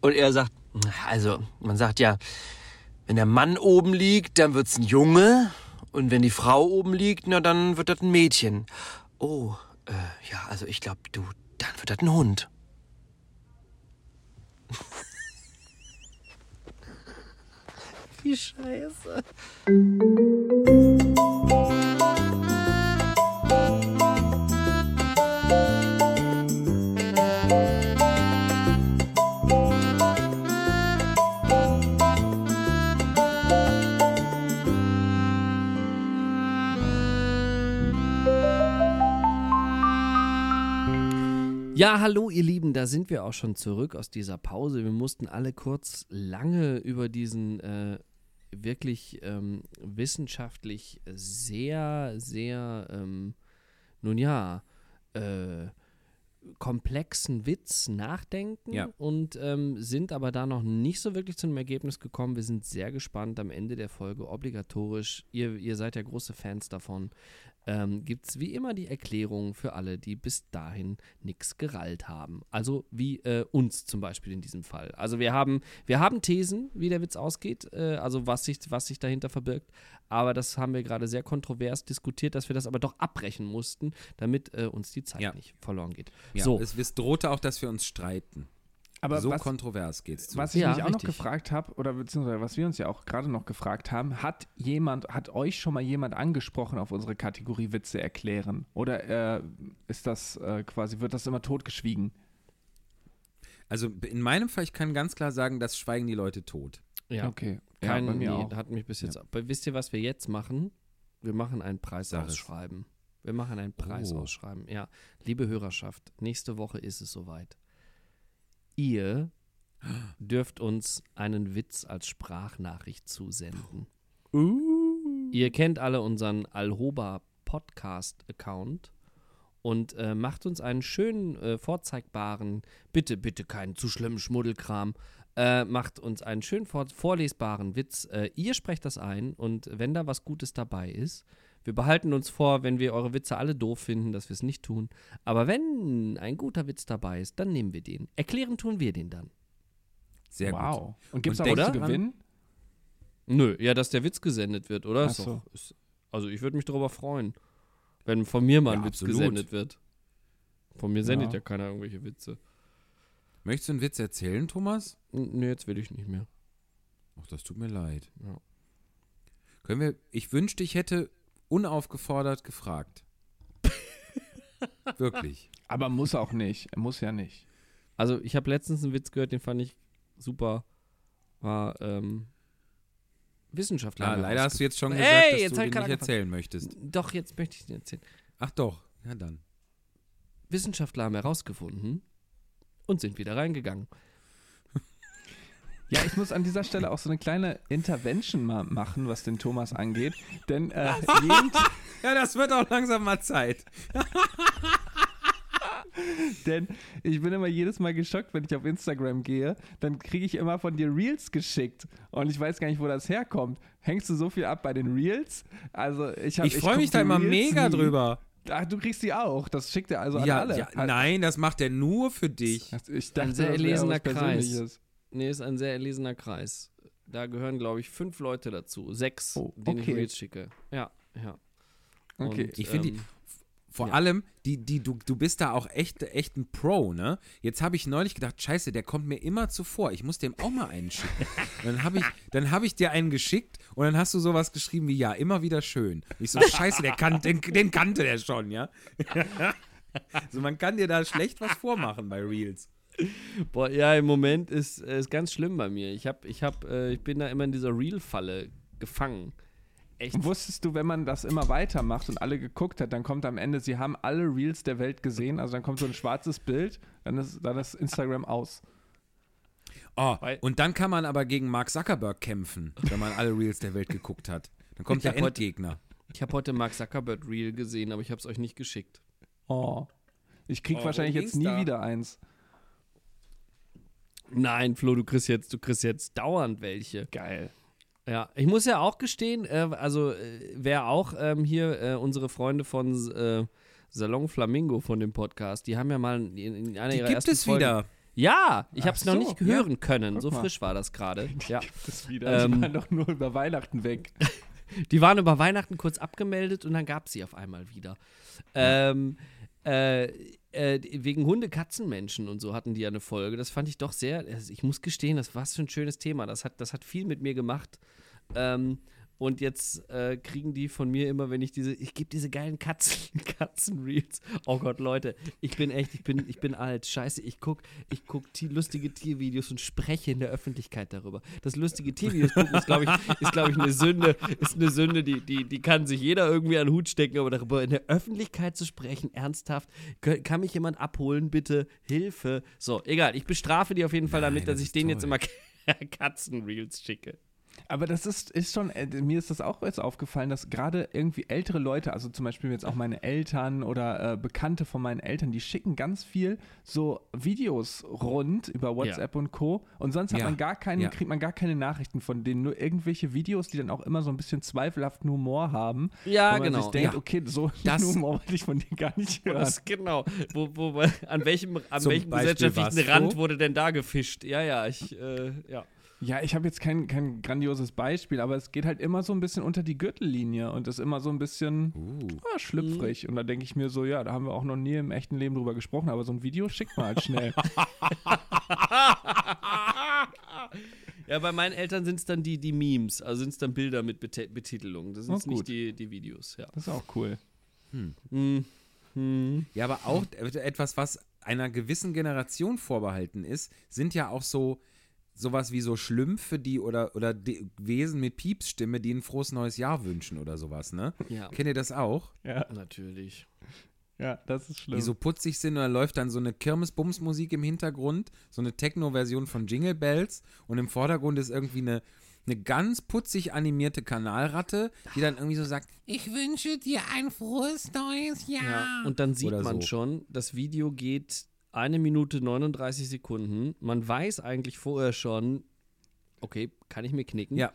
Und er sagt, also, man sagt ja, wenn der Mann oben liegt, dann wird's ein Junge und wenn die Frau oben liegt, na dann wird das ein Mädchen. Oh, äh, ja, also ich glaube, du, dann wird das ein Hund. die Scheiße. Ja, hallo ihr Lieben, da sind wir auch schon zurück aus dieser Pause. Wir mussten alle kurz lange über diesen äh, wirklich ähm, wissenschaftlich sehr, sehr, ähm, nun ja, äh, komplexen Witz nachdenken Ja. und ähm, sind aber da noch nicht so wirklich zu einem Ergebnis gekommen. Wir sind sehr gespannt am Ende der Folge, obligatorisch. Ihr, ihr seid ja große Fans davon. Ähm, Gibt es wie immer die Erklärung für alle, die bis dahin nichts gerallt haben. Also wie äh, uns zum Beispiel in diesem Fall. Also wir haben, wir haben Thesen, wie der Witz ausgeht, äh, also was sich, was sich dahinter verbirgt. Aber das haben wir gerade sehr kontrovers diskutiert, dass wir das aber doch abbrechen mussten, damit äh, uns die Zeit Ja. nicht verloren geht. Ja, so, es, es drohte auch, dass wir uns streiten. Aber so was, kontrovers geht's zu. was ich Ja, mich auch noch richtig. gefragt habe, oder beziehungsweise was wir uns ja auch gerade noch gefragt haben, hat jemand, hat euch schon mal jemand angesprochen auf unsere Kategorie Witze erklären? Oder äh, ist das äh, quasi, wird das immer totgeschwiegen? Also in meinem Fall, ich kann ganz klar sagen, das schweigen die Leute tot. ja. Okay. Kein, ja, bei mir nee, auch. hat mich bis jetzt. Aber wisst ihr, was wir jetzt machen? Wir machen ein Preisausschreiben. Wir machen ein Preisausschreiben. Ja, liebe Hörerschaft, nächste Woche ist es soweit. Ihr dürft uns einen Witz als Sprachnachricht zusenden. Ihr kennt alle unseren Alhoba Podcast-Account und äh, macht uns einen schönen, äh, vorzeigbaren, bitte, bitte keinen zu schlimmen Schmuddelkram, äh, macht uns einen schön vor vorlesbaren Witz. Äh, ihr sprecht das ein und wenn da was Gutes dabei ist, wir behalten uns vor, wenn wir eure Witze alle doof finden, dass wir es nicht tun. Aber wenn ein guter Witz dabei ist, dann nehmen wir den. Erklären tun wir den dann. Sehr gut. wow. Und gibt es auch was zu gewinnen? Nö, ja, dass der Witz gesendet wird, oder? Ach Ist so. doch, ist, also ich würde mich darüber freuen, wenn von mir mal ein Ja, Witz absolut. gesendet wird. Von mir sendet Ja. ja keiner irgendwelche Witze. Möchtest du einen Witz erzählen, Thomas? N- Nee, jetzt will ich nicht mehr. Ach, das tut mir leid. Ja. Können wir, ich wünschte, ich hätte unaufgefordert gefragt. Wirklich. Aber muss auch nicht. Muss ja nicht. Also ich habe letztens einen Witz gehört, den fand ich super. War ähm, Wissenschaftler. Ah, haben leider hast du jetzt schon gesagt, Ey, dass jetzt du den ich nicht erzählen möchtest. Doch, jetzt möchte ich den erzählen. Ach doch, ja dann. Wissenschaftler haben herausgefunden und sind wieder reingegangen. Ja, ich muss an dieser Stelle auch so eine kleine Intervention mal machen, was den Thomas angeht. Denn äh, jeden, Ja, das wird auch langsam mal Zeit. denn ich bin immer jedes Mal geschockt, wenn ich auf Instagram gehe. Dann kriege ich immer von dir Reels geschickt. Und ich weiß gar nicht, wo das herkommt. Hängst du so viel ab bei den Reels? Also ich, hab- Ich freue mich da immer Reels mega nie. drüber. Ach, du kriegst die auch. Das schickt er also ja, an alle. ja, Halt- nein, das macht er nur für dich. Ich dachte, Ein sehr erlesener Kreis. Nee, ist ein sehr erlesener Kreis. Da gehören, glaube ich, fünf Leute dazu. Sechs, Oh, denen okay. ich Reels schicke. Ja, ja. Okay. Und, Ich finde die- ähm, Vor Ja. allem, die, die, du, du bist da auch echt, echt ein Pro, ne? Jetzt habe ich neulich gedacht, scheiße, der kommt mir immer zuvor. Ich muss dem auch mal einen schicken. Dann habe ich, dann hab ich dir einen geschickt und dann hast du sowas geschrieben wie, ja, immer wieder schön. Und ich so, scheiße, der kan den, den kannte der schon, ja? so, man kann dir da schlecht was vormachen bei Reels. Boah, ja, im Moment ist ist ganz schlimm bei mir. Ich hab, ich hab, äh, ich bin da immer in dieser Reel-Falle gefangen. Echt. Wusstest du, wenn man das immer weitermacht und alle geguckt hat, dann kommt am Ende, sie haben alle Reels der Welt gesehen, also dann kommt so ein schwarzes Bild, dann ist, dann ist Instagram aus. Oh, Weil- und dann kann man aber gegen Mark Zuckerberg kämpfen, wenn man alle Reels der Welt geguckt hat. Dann kommt Ich der hab heute- Endgegner. Ich habe heute Mark Zuckerberg Reel gesehen, aber ich habe es euch nicht geschickt. Oh. Ich krieg Oh, wahrscheinlich jetzt nie da? wieder eins. Nein, Flo, du kriegst jetzt, du kriegst jetzt dauernd welche. Geil. Ja, ich muss ja auch gestehen, äh, also äh, wer auch ähm, hier äh, unsere Freunde von äh, Salon Flamingo von dem Podcast, die haben ja mal in, in einer Die ihrer gibt ersten es Folgen, wieder. Ja, ich habe es noch so, nicht ja. hören können. Guck So mal. frisch war das gerade. Ja. Das wieder. Ähm, die waren doch nur über Weihnachten weg. Die waren über Weihnachten kurz abgemeldet und dann gab sie auf einmal wieder. Ähm, äh, äh, wegen Hunde, Katzen, Menschen und so hatten die ja eine Folge. Das fand ich doch sehr, also ich muss gestehen, das war so ein schönes Thema. Das hat, das hat viel mit mir gemacht. Ähm, Und jetzt äh, kriegen die von mir immer, wenn ich diese, ich gebe diese geilen Katzen, Katzenreels. Oh Gott, Leute, ich bin echt, ich bin, ich bin alt. Scheiße, ich gucke ich guck lustige Tiervideos und spreche in der Öffentlichkeit darüber. Das lustige Tiervideos gucken ist, glaube ich, ist, glaube ich, eine Sünde, ist eine Sünde, die, die, die kann sich jeder irgendwie an den Hut stecken, aber darüber in der Öffentlichkeit zu sprechen, ernsthaft, kann mich jemand abholen, bitte, Hilfe. So, egal, ich bestrafe die auf jeden Fall Nein, damit, das dass ich ist denen jetzt toll. immer Katzenreels schicke. Aber das ist, ist schon, äh, mir ist das auch jetzt aufgefallen, dass gerade irgendwie ältere Leute, also zum Beispiel jetzt auch meine Eltern oder äh, Bekannte von meinen Eltern, die schicken ganz viel so Videos rund über WhatsApp und Co. Und sonst hat Ja. man gar keine, Ja. kriegt man gar keine Nachrichten von denen, nur irgendwelche Videos, die dann auch immer so ein bisschen zweifelhaften Humor haben. Ja, wo man genau. sich denkt, Ja. okay, so Das- Humor wollte ich von denen gar nicht hören. Das, genau. Wo, wo, an welchem, an Zum welchem Beispiel gesellschaftlichen? Rand wurde denn da gefischt? Ja, ja, ich, äh, ja. Ja, ich habe jetzt kein, kein grandioses Beispiel, aber es geht halt immer so ein bisschen unter die Gürtellinie und ist immer so ein bisschen Uh. ah, schlüpfrig. Und da denke ich mir so, ja, da haben wir auch noch nie im echten Leben drüber gesprochen, aber so ein Video schickt man halt schnell. Ja, bei meinen Eltern sind es dann die, die Memes, also sind es dann Bilder mit Bet Betitelung. Das sind Oh, nicht die, die Videos, ja. Das ist auch cool. Hm. Hm. Ja, aber auch etwas, was einer gewissen Generation vorbehalten ist, sind ja auch so sowas wie so Schlümpfe, die oder, oder die Wesen mit Piepsstimme, die ein frohes neues Jahr wünschen oder sowas, ne? Ja, Kennt ihr das auch? Ja, natürlich. ja das ist schlimm. Die so putzig sind und da läuft dann so eine Kirmes-Bums-Musik im Hintergrund, so eine Techno-Version von Jingle Bells und im Vordergrund ist irgendwie eine, eine ganz putzig animierte Kanalratte, die dann irgendwie so sagt, ich wünsche dir ein frohes neues Jahr. Ja, und dann sieht Oder man so. schon, das Video geht eine Minute 39 Sekunden. Man weiß eigentlich vorher schon, okay, kann ich mir knicken. Ja.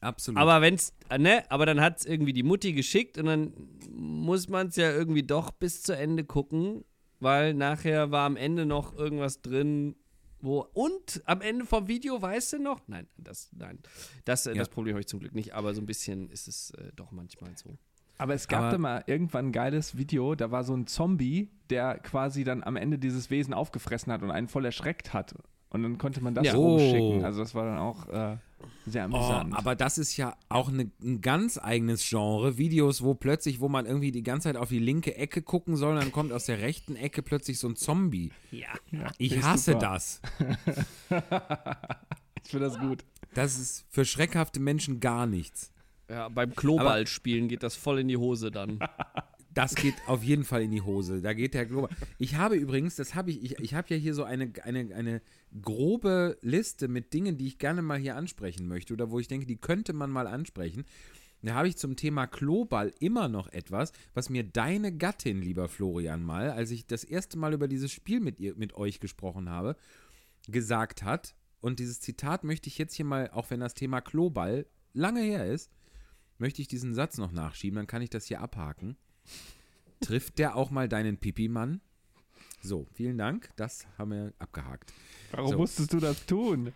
Absolut. Aber wenn's, äh, ne, aber dann hat es irgendwie die Mutti geschickt und dann muss man es ja irgendwie doch bis zu Ende gucken, weil nachher war am Ende noch irgendwas drin, wo und am Ende vom Video weißt du noch? Nein, das nein. Das, äh, Ja. das Problem habe ich zum Glück nicht, aber so ein bisschen ist es äh, doch manchmal so. Aber es gab Aber- da mal irgendwann ein geiles Video, da war so ein Zombie, der quasi dann am Ende dieses Wesen aufgefressen hat und einen voll erschreckt hat. Und dann konnte man das Ja. rumschicken. Oh. Also das war dann auch äh, sehr Oh, amüsant. aber das ist ja auch eine, ein ganz eigenes Genre. Videos, wo plötzlich, wo man irgendwie die ganze Zeit auf die linke Ecke gucken soll, dann kommt aus der rechten Ecke plötzlich so ein Zombie. Ja. Ja, Ich hasse super. das. Ich finde das gut. Das ist für schreckhafte Menschen gar nichts. Ja, beim Kloball-Spielen geht das voll in die Hose dann. Das geht auf jeden Fall in die Hose. Da geht der Glober. Ich habe übrigens, das habe ich, ich, ich habe ja hier so eine, eine, eine grobe Liste mit Dingen, die ich gerne mal hier ansprechen möchte oder wo ich denke, die könnte man mal ansprechen. Da habe ich zum Thema Kloball immer noch etwas, was mir deine Gattin, lieber Florian, mal, als ich das erste Mal über dieses Spiel mit, ihr, mit euch gesprochen habe, gesagt hat. Und dieses Zitat möchte ich jetzt hier mal, auch wenn das Thema Kloball lange her ist, möchte ich diesen Satz noch nachschieben, dann kann ich das hier abhaken. Trifft der auch mal deinen Pipi-Mann? So, vielen Dank. Das haben wir abgehakt. Warum So. musstest du das tun?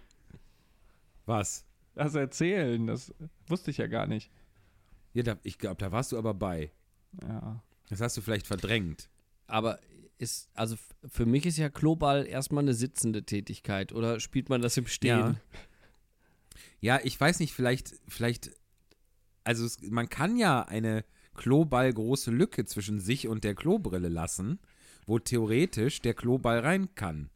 Was? Das erzählen, das wusste ich ja gar nicht. Ja, da, ich glaube, da warst du aber bei. Ja. Das hast du vielleicht verdrängt. Aber ist, also für mich ist ja Kloball erstmal eine sitzende Tätigkeit oder spielt man das im Stehen? Ja, ich weiß nicht, vielleicht, vielleicht, also es, man kann ja eine Kloball große Lücke zwischen sich und der Klobrille lassen, wo theoretisch der Kloball rein kann.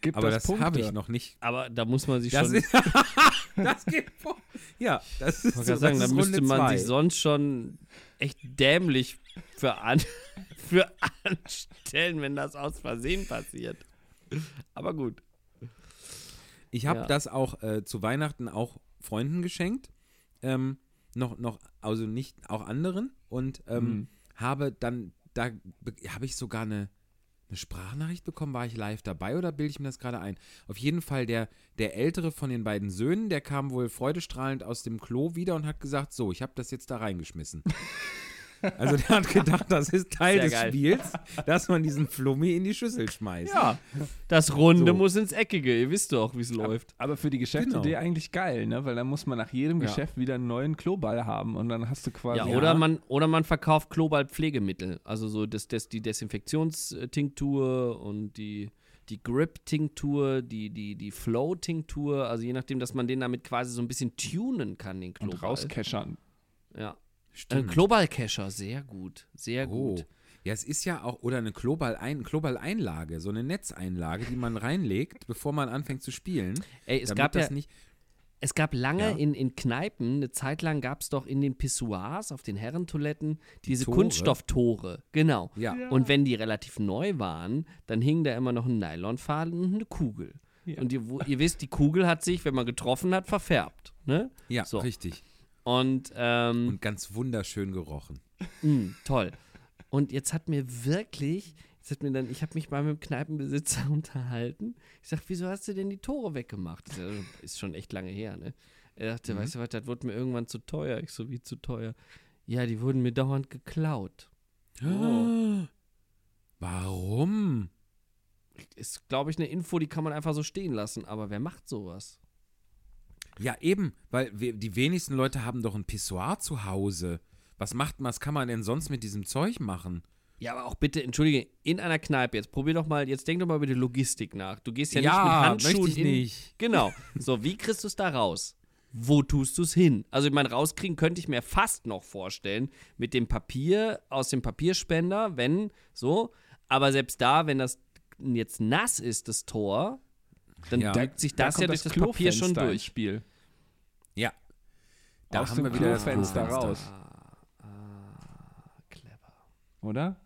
Gibt Aber das das habe ich noch nicht. Aber da muss man sich Das, schon. ist, das geht vor. Ja, das ist, Ich so, sagen, da das ist müsste Runde man zwei. sich sonst schon echt dämlich für, an, für anstellen, wenn das aus Versehen passiert. Aber gut. Ich habe Ja. das auch äh, zu Weihnachten auch Freunden geschenkt. Ähm, noch, noch, also nicht auch anderen. Und ähm, Mhm. habe dann, da be- habe ich sogar eine, eine Sprachnachricht bekommen. War ich live dabei oder bilde ich mir das gerade ein? Auf jeden Fall der, der ältere von den beiden Söhnen, der kam wohl freudestrahlend aus dem Klo wieder und hat gesagt, so, ich habe das jetzt da reingeschmissen. Also der hat gedacht, das ist Teil Sehr des geil. Spiels, dass man diesen Flummi in die Schüssel schmeißt. Ja, das Runde So. muss ins Eckige. Ihr wisst doch, wie es läuft. Aber für die Geschäftsidee Genau. eigentlich geil, ne? Weil dann muss man nach jedem Ja. Geschäft wieder einen neuen Kloball haben und dann hast du quasi. Ja, oder man, oder man verkauft Kloball-Pflegemittel. Also so das, das, die Desinfektionstinktur und die, die Grip-Tinktur, die, die, die Flow-Tinktur, also je nachdem, dass man den damit quasi so ein bisschen tunen kann, den Und Kloball. rauskeschern. Ja. Ein Stimmt. Kloball-Kescher, sehr gut, sehr Oh. gut. Ja, es ist ja auch, oder eine Kloball-Ein- Kloball-Einlage, so eine Netzeinlage, die man reinlegt, bevor man anfängt zu spielen. Ey, es gab ja, das nicht. Es gab lange Ja. in, in Kneipen, eine Zeit lang gab es doch in den Pissoirs, auf den Herrentoiletten, diese Tore? Kunststofftore. Genau. Ja. Und wenn die relativ neu waren, dann hing da immer noch ein Nylonfaden und eine Kugel. Ja. Und ihr, wo- ihr wisst, die Kugel hat sich, wenn man getroffen hat, verfärbt. Ne? Ja, So. richtig. Und, ähm, Und ganz wunderschön gerochen. mh, toll. Und jetzt hat mir wirklich, jetzt hat mir dann, ich habe mich mal mit dem Kneipenbesitzer unterhalten. Ich sag, wieso hast du denn die Tore weggemacht? Das ist, schon echt lange her, ne? Er dachte, weißt du was, das wurde mir irgendwann zu teuer. Ich so, wie zu teuer? Ja, die wurden mir dauernd geklaut. Oh. Warum? Ist, glaube ich, eine Info, die kann man einfach so stehen lassen. Aber wer macht sowas? Ja, eben, weil wir, die wenigsten Leute haben doch ein Pissoir zu Hause. Was macht man, was kann man denn sonst mit diesem Zeug machen? Ja, aber auch bitte, entschuldige, in einer Kneipe, jetzt probier doch mal, jetzt denk doch mal über die Logistik nach. Du gehst ja, nicht mit Handschuhen ich in, nicht. Genau. So, wie kriegst du es da raus? Wo tust du es hin? Also, ich meine, rauskriegen könnte ich mir fast noch vorstellen mit dem Papier aus dem Papierspender, wenn so. Aber selbst da, wenn das jetzt nass ist, das Tor, dann Ja. drückt sich das Da ja durch das Papier schon durch. Spiel. Ja. Da Aus haben dem wir wieder das Klofenster Klofenster. raus. Ah, clever. Oder?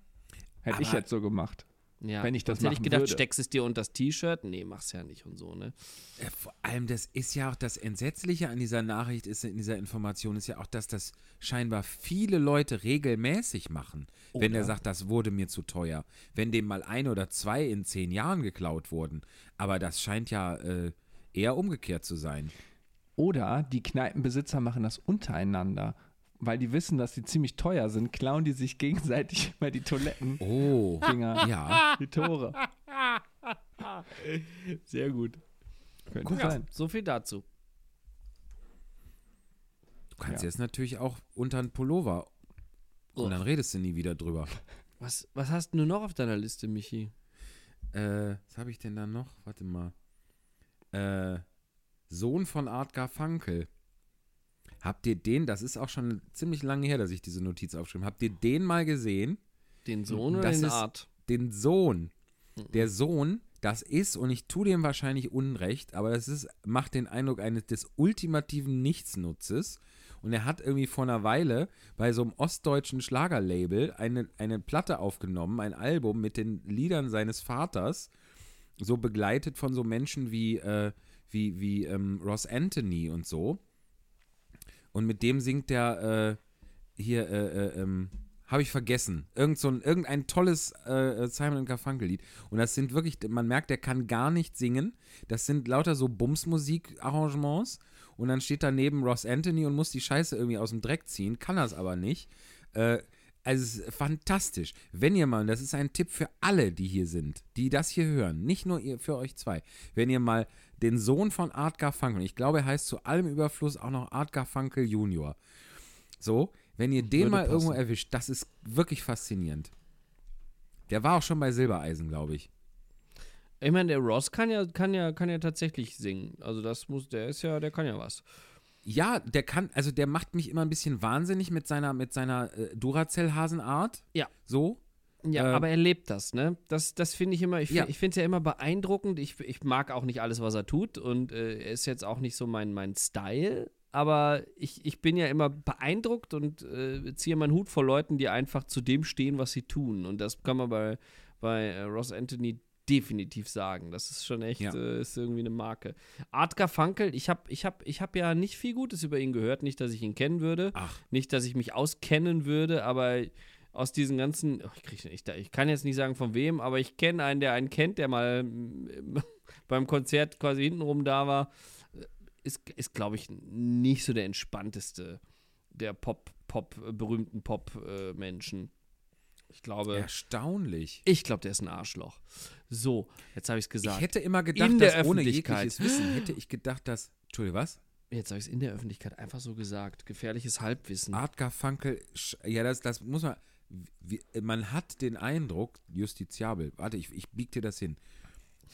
Hätte ich jetzt so gemacht. Ja, Wenn ich das sonst hätte ich machen gedacht, würde. steckst es dir unter das T-Shirt? Nee, mach's ja nicht und so, ne? Ja, vor allem, das ist ja auch das Entsetzliche an dieser Nachricht, ist, in dieser Information, ist ja auch, dass das scheinbar viele Leute regelmäßig machen. Wenn er sagt, das wurde mir zu teuer. Wenn dem mal ein oder zwei in zehn Jahren geklaut wurden. Aber das scheint ja äh, eher umgekehrt zu sein. Oder die Kneipenbesitzer machen das untereinander. Weil die wissen, dass die ziemlich teuer sind, klauen die sich gegenseitig mal die Toilettendinger, Oh. ja. die Tore. Sehr gut. Könnte Ja, sein. so viel dazu. Du kannst Ja. jetzt natürlich auch unter einen Pullover. Und dann redest du nie wieder drüber. Was, was hast du noch auf deiner Liste, Michi? Äh, was habe ich denn da noch? Warte mal. Äh, Sohn von Art Garfunkel. Habt ihr den, das ist auch schon ziemlich lange her, dass ich diese Notiz aufschrieb. Habt ihr den mal gesehen? Den Sohn oder Das den Art? Den Sohn. Der Sohn, das ist, und ich tue dem wahrscheinlich Unrecht, aber das ist, macht den Eindruck eines des ultimativen Nichtsnutzes. Und er hat irgendwie vor einer Weile bei so einem ostdeutschen Schlagerlabel eine, eine Platte aufgenommen, ein Album mit den Liedern seines Vaters, so begleitet von so Menschen wie, äh, wie, wie ähm, Ross Anthony und so. Und mit dem singt der äh, hier, äh, äh, ähm, habe ich vergessen. Irgend so ein, irgendein tolles äh, Simon Garfunkel-Lied. Und das sind wirklich, man merkt, der kann gar nicht singen. Das sind lauter so Bumsmusik-Arrangements. Und dann steht daneben Ross Anthony und muss die Scheiße irgendwie aus dem Dreck ziehen, kann das aber nicht. Äh, also es ist fantastisch. Wenn ihr mal, und das ist ein Tipp für alle, die hier sind, die das hier hören, nicht nur ihr, für euch zwei, wenn ihr mal den Sohn von Art Garfunkel, ich glaube, er heißt zu allem Überfluss auch noch Art Garfunkel Junior. So, wenn ihr den Würde mal irgendwo passen. erwischt, das ist wirklich faszinierend. Der war auch schon bei Silbereisen, glaube ich. Ich meine, der Ross kann ja, kann ja, kann ja tatsächlich singen. Also das muss, der ist ja, der kann ja was. Ja, der kann, also der macht mich immer ein bisschen wahnsinnig mit seiner, mit seiner äh, Duracell-Hasenart. Ja. So. Ja, Äh, aber er lebt das, ne? Das, das finde ich immer, ich, Ja. ich finde es ja immer beeindruckend. Ich, ich mag auch nicht alles, was er tut und äh, er ist jetzt auch nicht so mein, mein Style. Aber ich, ich bin ja immer beeindruckt und äh, ziehe meinen Hut vor Leuten, die einfach zu dem stehen, was sie tun. Und das kann man bei, bei äh, Ross Anthony definitiv sagen. Das ist schon echt, Ja. äh, ist irgendwie eine Marke. Art Garfunkel, ich habe ich hab, ich hab ja nicht viel Gutes über ihn gehört. Nicht, dass ich ihn kennen würde. Ach. Nicht, dass ich mich auskennen würde, aber aus diesen ganzen, oh, ich, krieg, ich, ich kann jetzt nicht sagen von wem, aber ich kenne einen, der einen kennt, der mal beim Konzert quasi hintenrum da war, ist, ist glaube ich, nicht so der entspannteste der Pop, Pop, äh, berühmten Pop-Menschen. ich glaube, Erstaunlich. ich glaube, der ist ein Arschloch. So, jetzt habe ich es gesagt. Ich hätte immer gedacht, In der dass ohne Öffentlichkeit. jegliches Wissen hätte ich gedacht, dass. Entschuldigung, was? jetzt habe ich es in der Öffentlichkeit einfach so gesagt. Gefährliches Halbwissen. Art Garfunkel, ja, das, das muss man. Wie, man hat den Eindruck, justiziabel, warte, ich, ich bieg dir das hin.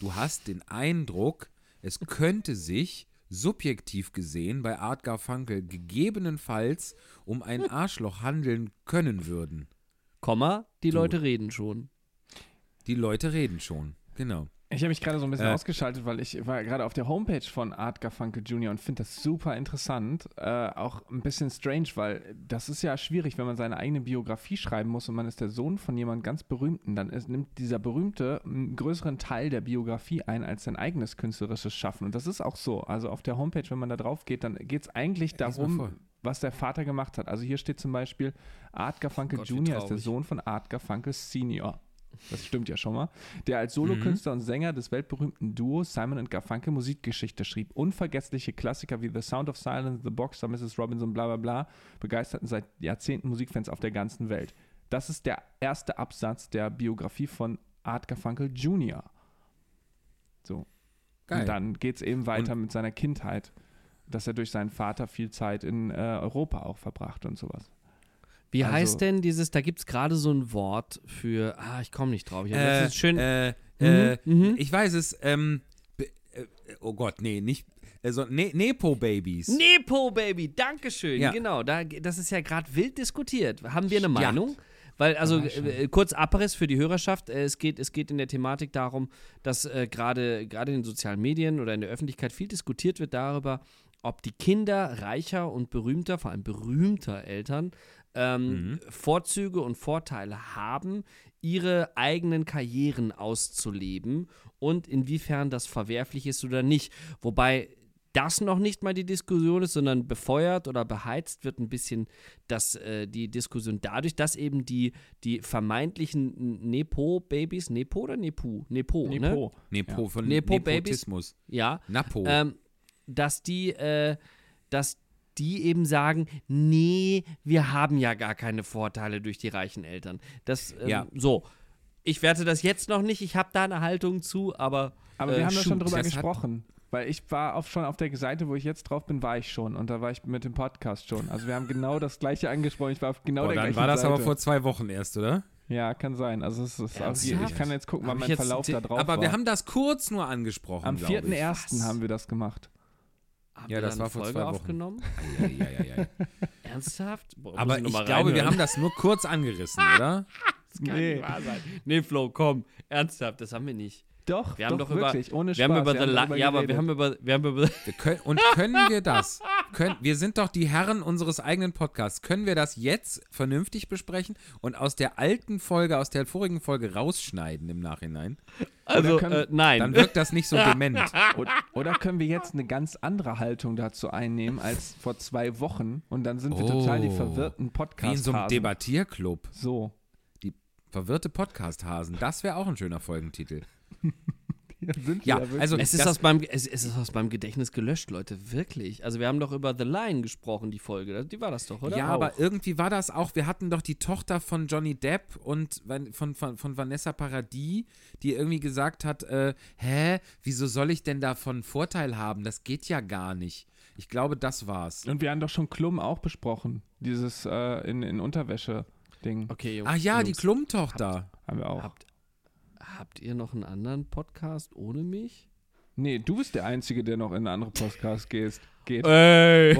du hast den Eindruck, es könnte sich subjektiv gesehen bei Art Garfunkel gegebenenfalls um ein Arschloch handeln können würden. Komma, die So. Leute reden schon. Die Leute reden schon. Genau. Ich habe mich gerade so ein bisschen Äh. ausgeschaltet, weil ich war gerade auf der Homepage von Art Garfunkel Jr. und finde das super interessant. Äh, auch ein bisschen strange, weil das ist ja schwierig, wenn man seine eigene Biografie schreiben muss und man ist der Sohn von jemand ganz Berühmten. Dann ist, nimmt dieser Berühmte einen größeren Teil der Biografie ein als sein eigenes künstlerisches Schaffen. Und das ist auch so. Also auf der Homepage, wenn man da drauf geht, dann geht es eigentlich darum, was der Vater gemacht hat. Also hier steht zum Beispiel, Art Garfunkel Gott, wie Jr. ist der. Sohn von Art Garfunkel Senior. Das stimmt ja schon mal. Der als Solokünstler und Sänger des weltberühmten Duos Simon und Garfunkel Musikgeschichte schrieb. Unvergessliche Klassiker wie The Sound of Silence, The Boxer, Mrs. Robinson, bla bla bla begeisterten seit Jahrzehnten Musikfans auf der ganzen Welt. Das ist der erste Absatz der Biografie von Art Garfunkel Jr. So. Geil. Und dann geht es eben weiter mit seiner Kindheit, dass er durch seinen Vater viel Zeit in äh, Europa auch verbracht und sowas. Wie Also- heißt denn dieses, da gibt es gerade so ein Wort für, ah, ich komme nicht drauf. Ich, das ist schön. Äh, Mhm, äh, mhm. Ich weiß es. Ähm, äh, oh Gott, nee, nicht. Also, ne, Nepo-Babys. Nepo Baby, Dankeschön. Ja. Genau, da, das ist ja gerade wild diskutiert. Haben wir eine Ja. Meinung? Weil, also Ja, äh, kurz Abriss für die Hörerschaft. Äh, es, geht, es geht in der Thematik darum, dass äh, gerade in den sozialen Medien oder in der Öffentlichkeit viel diskutiert wird darüber, ob die Kinder reicher und berühmter, vor allem berühmter Eltern, ähm, Vorzüge und Vorteile haben, ihre eigenen Karrieren auszuleben und inwiefern das verwerflich ist oder nicht. Wobei das noch nicht mal die Diskussion ist, sondern befeuert oder beheizt wird ein bisschen das, äh, die Diskussion dadurch, dass eben die, die vermeintlichen Nepo-Babys, Nepo oder Nepu? Nepo, ne? Nepo. Nepo von Nepo-Babys. Nepotismus. Ja. Napo. Ähm, dass die, äh, dass die eben sagen, nee, wir haben ja gar keine Vorteile durch die reichen Eltern. Das, ähm, Ja. so. Ich werte das jetzt noch nicht, ich habe da eine Haltung zu, aber. Aber äh, wir haben da schon drüber gesprochen. Weil ich war auf, schon auf der Seite, wo ich jetzt drauf bin, war ich schon. Und da war ich mit dem Podcast schon. Also wir haben genau das gleiche angesprochen. Ich war auf genau Boah, der dann gleichen war das Seite. aber vor zwei Wochen erst, oder? Ja, kann sein. Also es ist auch ich kann jetzt gucken, wann ich mein Verlauf da drauf aber war. wir haben das kurz nur angesprochen. Am glaub ich. 4.1. haben wir das gemacht. Haben Ja, wir das da war vor Folge zwei Wochen. aufgenommen? Ja, ja, ja, ja. Ernsthaft? Boah, Aber ich glaube, wir reinhören. haben das nur kurz angerissen, oder? Das kann Nee. nicht wahr sein. Nee, Flo, komm. Ernsthaft, das haben wir nicht. Doch, Wir haben doch, doch über- wirklich, ohne Spaß. Wir haben über darüber Li- Ja, aber wir haben über, wir haben über Wir können, und können wir das? Können, wir sind doch die Herren unseres eigenen Podcasts. Können wir das jetzt vernünftig besprechen und aus der alten Folge, aus der vorigen Folge rausschneiden im Nachhinein? Also, können- äh, nein. Dann wirkt das nicht so dement. Oder, oder können wir jetzt eine ganz andere Haltung dazu einnehmen als vor zwei Wochen und dann sind wir Oh. total die verwirrten Wie in podcast so einem Debattierclub. So. Die verwirrte Podcast-Hasen. Das wäre auch ein schöner Folgentitel. Ja, sind Ja, also es ist, aus meinem, es, es ist aus meinem Gedächtnis gelöscht, Leute, wirklich. Also wir haben doch über The Line gesprochen, die Folge. Die war das doch, oder? Ja, Auch. aber irgendwie war das auch, wir hatten doch die Tochter von Johnny Depp und von, von, von Vanessa Paradis, die irgendwie gesagt hat, äh, hä, wieso soll ich denn davon Vorteil haben? Das geht ja gar nicht. Ich glaube, das war's. und wir haben doch schon Klum auch besprochen. Dieses äh, in, in Unterwäsche-Ding Okay, Jungs. Ach ja, die Jungs, Klum-Tochter. haben wir auch. Habt, habt ihr noch einen anderen Podcast ohne mich? Nee, du bist der Einzige, der noch in eine andere Podcast gehst, geht, Ey!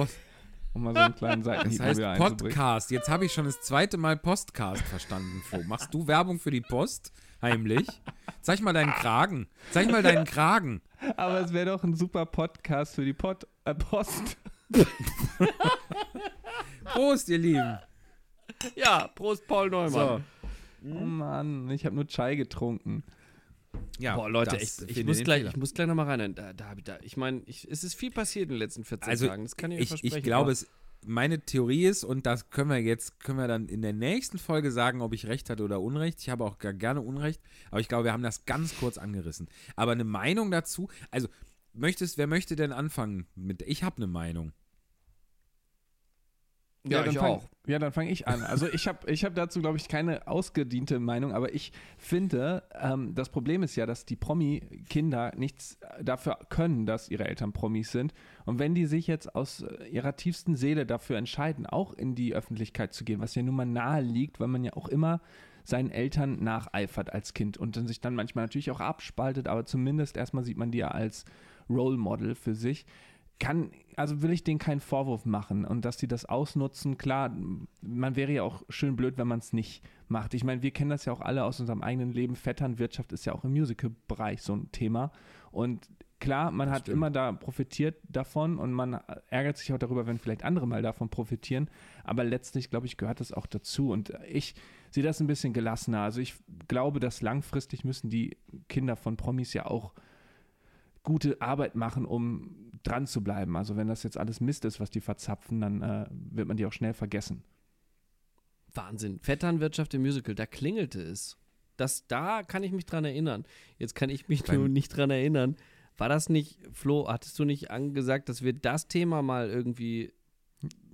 um mal so einen kleinen Das Seitenhieb heißt wieder einzubringen. Podcast. Jetzt habe ich schon das zweite Mal Postcast verstanden, Flo. Machst du Werbung für die Post? Heimlich? Zeig mal deinen Kragen. Zeig mal deinen Kragen. Aber es wäre doch ein super Podcast für die Pod äh, Post. Prost, ihr Lieben. Ja, Prost, Paul Neumann. So. Oh Mann, ich habe nur Chai getrunken. Ja, Boah, Leute, finde ich, muss gleich, ich muss gleich nochmal rein. Da, da ich, da, ich meine, ich, es ist viel passiert in den letzten 14 Also, Tagen. Das kann ich euch ich, versprechen. ich glaube, es, meine Theorie ist, und das können wir jetzt, können wir dann in der nächsten Folge sagen, ob ich recht hatte oder Unrecht. Ich habe auch gar, gerne Unrecht, aber ich glaube, wir haben das ganz kurz angerissen. Aber eine Meinung dazu, also, möchtest, wer möchte denn anfangen mit, ich habe eine Meinung. Ja, dann ich fang, auch. Ja, dann fange ich an. Also ich habe ich hab dazu, glaube ich, keine ausgediente Meinung, aber ich finde, ähm, das Problem ist ja, dass die Promi-Kinder nichts dafür können, dass ihre Eltern Promis sind. Und wenn die sich jetzt aus äh, ihrer tiefsten Seele dafür entscheiden, auch in die Öffentlichkeit zu gehen, was ja nun mal nahe liegt, weil man ja auch immer seinen Eltern nacheifert als Kind und dann sich dann manchmal natürlich auch abspaltet, aber zumindest erstmal sieht man die ja als Role Model für sich. Kann, also will ich denen keinen Vorwurf machen und dass die das ausnutzen, klar, man wäre ja auch schön blöd, wenn man es nicht macht. Ich meine, wir kennen das ja auch alle aus unserem eigenen Leben. Vetternwirtschaft ist ja auch im Musical-Bereich so ein Thema. Und klar, man hat stimmt. immer da profitiert davon und man ärgert sich auch darüber, wenn vielleicht andere mal davon profitieren. Aber letztlich, glaube ich, gehört das auch dazu. Und ich sehe das ein bisschen gelassener. Also ich glaube, dass langfristig müssen die Kinder von Promis ja auch gute Arbeit machen, um dran zu bleiben. Also wenn das jetzt alles Mist ist, was die verzapfen, dann äh, wird man die auch schnell vergessen. Wahnsinn. Vetternwirtschaft im Musical, da klingelte es. Das, da kann ich mich dran erinnern. Jetzt kann ich mich Beim- nur nicht dran erinnern. War das nicht, Flo, hattest du nicht angesagt, dass wir das Thema mal irgendwie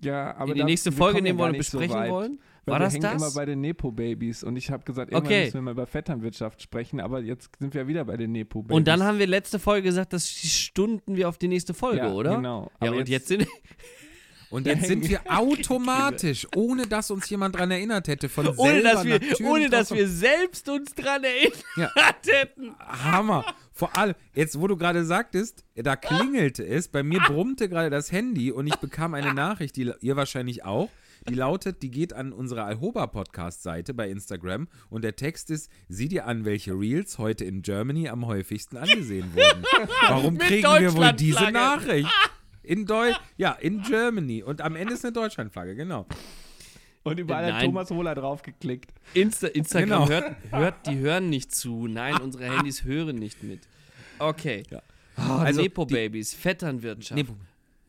Ja, aber in die da- nächste Folge ja nehmen wollen und so besprechen weit, wollen? War wir das hängen das? immer bei den Nepo-Babys und ich habe gesagt, irgendwann Okay. müssen wir mal über Vetternwirtschaft sprechen, aber jetzt sind wir wieder bei den Nepo-Babys. Und dann haben wir letzte Folge gesagt, das stunden wir auf die nächste Folge, ja, oder? Genau. Ja, Aber und jetzt, sind Und jetzt sind wir automatisch, ohne dass uns jemand dran erinnert hätte, von ohne dass, wir, ohne dass wir selbst uns dran erinnert Ja. hätten. Hammer. Vor allem, jetzt wo du gerade sagtest, da klingelte es, bei mir brummte gerade das Handy und ich bekam eine Nachricht, die ihr wahrscheinlich auch, die lautet, die geht an unsere Alhoba-Podcast-Seite bei Instagram und der Text ist, sieh dir an, welche Reels heute in Germany am häufigsten angesehen wurden. Warum kriegen wir wohl diese. Nachricht? In Deu ja, in Germany. Und am Ende ist eine Deutschlandflagge, genau. Und überall hat Nein. Thomas Hohler draufgeklickt. Insta Instagram Genau. hört, hört, die hören nicht zu. Nein, unsere Handys hören nicht mit. Okay. Ja. Oh, Also, Nepo-Babys, Vetternwirtschaft. Nepo-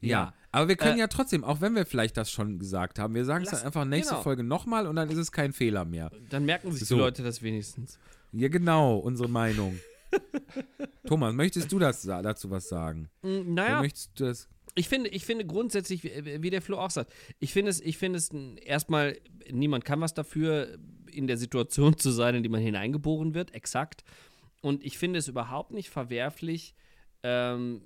Ja, Ja. aber wir können Äh, ja trotzdem, auch wenn wir vielleicht das schon gesagt haben, wir sagen es dann einfach nächste genau. Folge nochmal und dann ist es kein Fehler mehr. Dann merken sich So. die Leute das wenigstens. Ja, genau, unsere Meinung. Thomas, möchtest du das, dazu was sagen? Mm, Oder Naja, Möchtest du das? Ich finde, ich finde grundsätzlich, wie der Flo auch sagt, ich finde es, ich finde es erstmal, niemand kann was dafür, in der Situation zu sein, in die man hineingeboren wird, exakt. Und ich finde es überhaupt nicht verwerflich, ähm,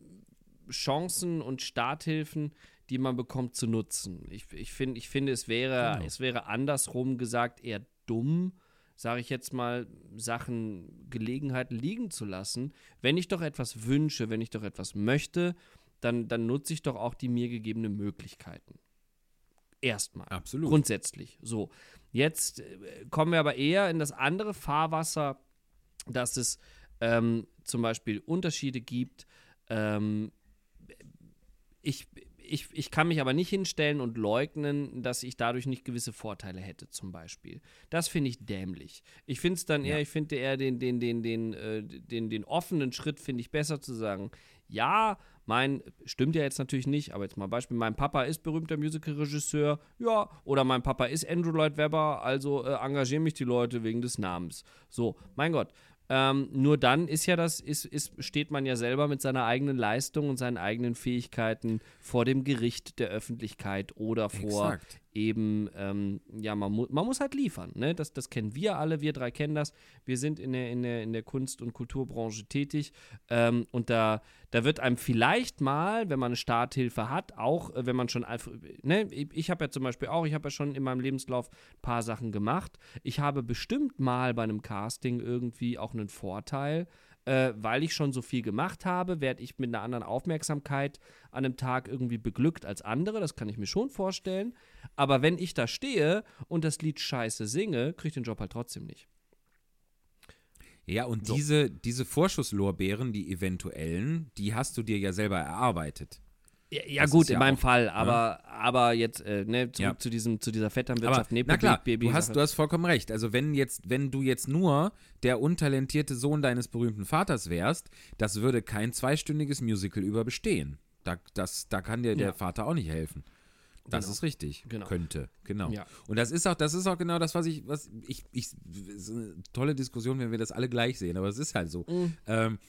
Chancen und Starthilfen, die man bekommt, zu nutzen. Ich, ich, find, ich finde, es wäre, Genau. es wäre andersrum gesagt eher dumm, sage ich jetzt mal, Sachen, Gelegenheiten liegen zu lassen. Wenn ich doch etwas wünsche, wenn ich doch etwas möchte, dann, dann nutze ich doch auch die mir gegebenen Möglichkeiten. Erstmal. Absolut. Grundsätzlich. So. Jetzt äh, kommen wir aber eher in das andere Fahrwasser, dass es ähm, zum Beispiel Unterschiede gibt. Ähm, ich, ich, ich kann mich aber nicht hinstellen und leugnen, dass ich dadurch nicht gewisse Vorteile hätte, zum Beispiel. Das finde ich dämlich. Ich finde es dann eher, ich finde eher den, den, den, den, äh, den, den offenen Schritt finde ich besser zu sagen, ja, mein, stimmt ja jetzt natürlich nicht, aber jetzt mal Beispiel, mein Papa ist berühmter Musicalregisseur, ja, oder mein Papa ist Andrew Lloyd Webber, also äh, engagieren mich die Leute wegen des Namens. So, mein Gott. Ähm, nur dann ist ja das, ist, ist, steht man ja selber mit seiner eigenen Leistung und seinen eigenen Fähigkeiten vor dem Gericht der Öffentlichkeit oder vor Exakt. Eben, ähm, ja, man, mu man muss halt liefern. Ne? Das, das kennen wir alle, wir drei kennen das. Wir sind in der, in der, in der Kunst- und Kulturbranche tätig ähm, und da, da wird einem vielleicht mal, wenn man eine Starthilfe hat, auch äh, wenn man schon, ne, ich habe ja zum Beispiel auch, ich habe ja schon in meinem Lebenslauf ein paar Sachen gemacht. Ich habe bestimmt mal bei einem Casting irgendwie auch einen Vorteil, äh, weil ich schon so viel gemacht habe, werde ich mit einer anderen Aufmerksamkeit an einem Tag irgendwie beglückt als andere. Das kann ich mir schon vorstellen. Aber wenn ich da stehe und das Lied scheiße singe, kriege ich den Job halt trotzdem nicht. Ja, und So. diese, diese Vorschusslorbeeren, die eventuellen, die hast du dir ja selber erarbeitet. Ja, ja gut, ist ja in meinem auch- Fall, aber, aber jetzt, äh, ne, zurück Ja. zu, diesem, zu dieser Aber Vetternwirtschaft, na klar, Baby, du hast, du hast vollkommen recht. Also wenn jetzt, wenn du jetzt nur der untalentierte Sohn deines berühmten Vaters wärst, das würde kein zweistündiges Musical über bestehen. Da, das, da kann dir der. Vater auch nicht helfen. Das Genau. ist richtig. Genau. Könnte, genau. Ja. Und das ist auch, das ist auch genau das, was ich, was ich, ich, ist eine tolle Diskussion, wenn wir das alle gleich sehen, aber es ist halt so. Mhm. Ähm,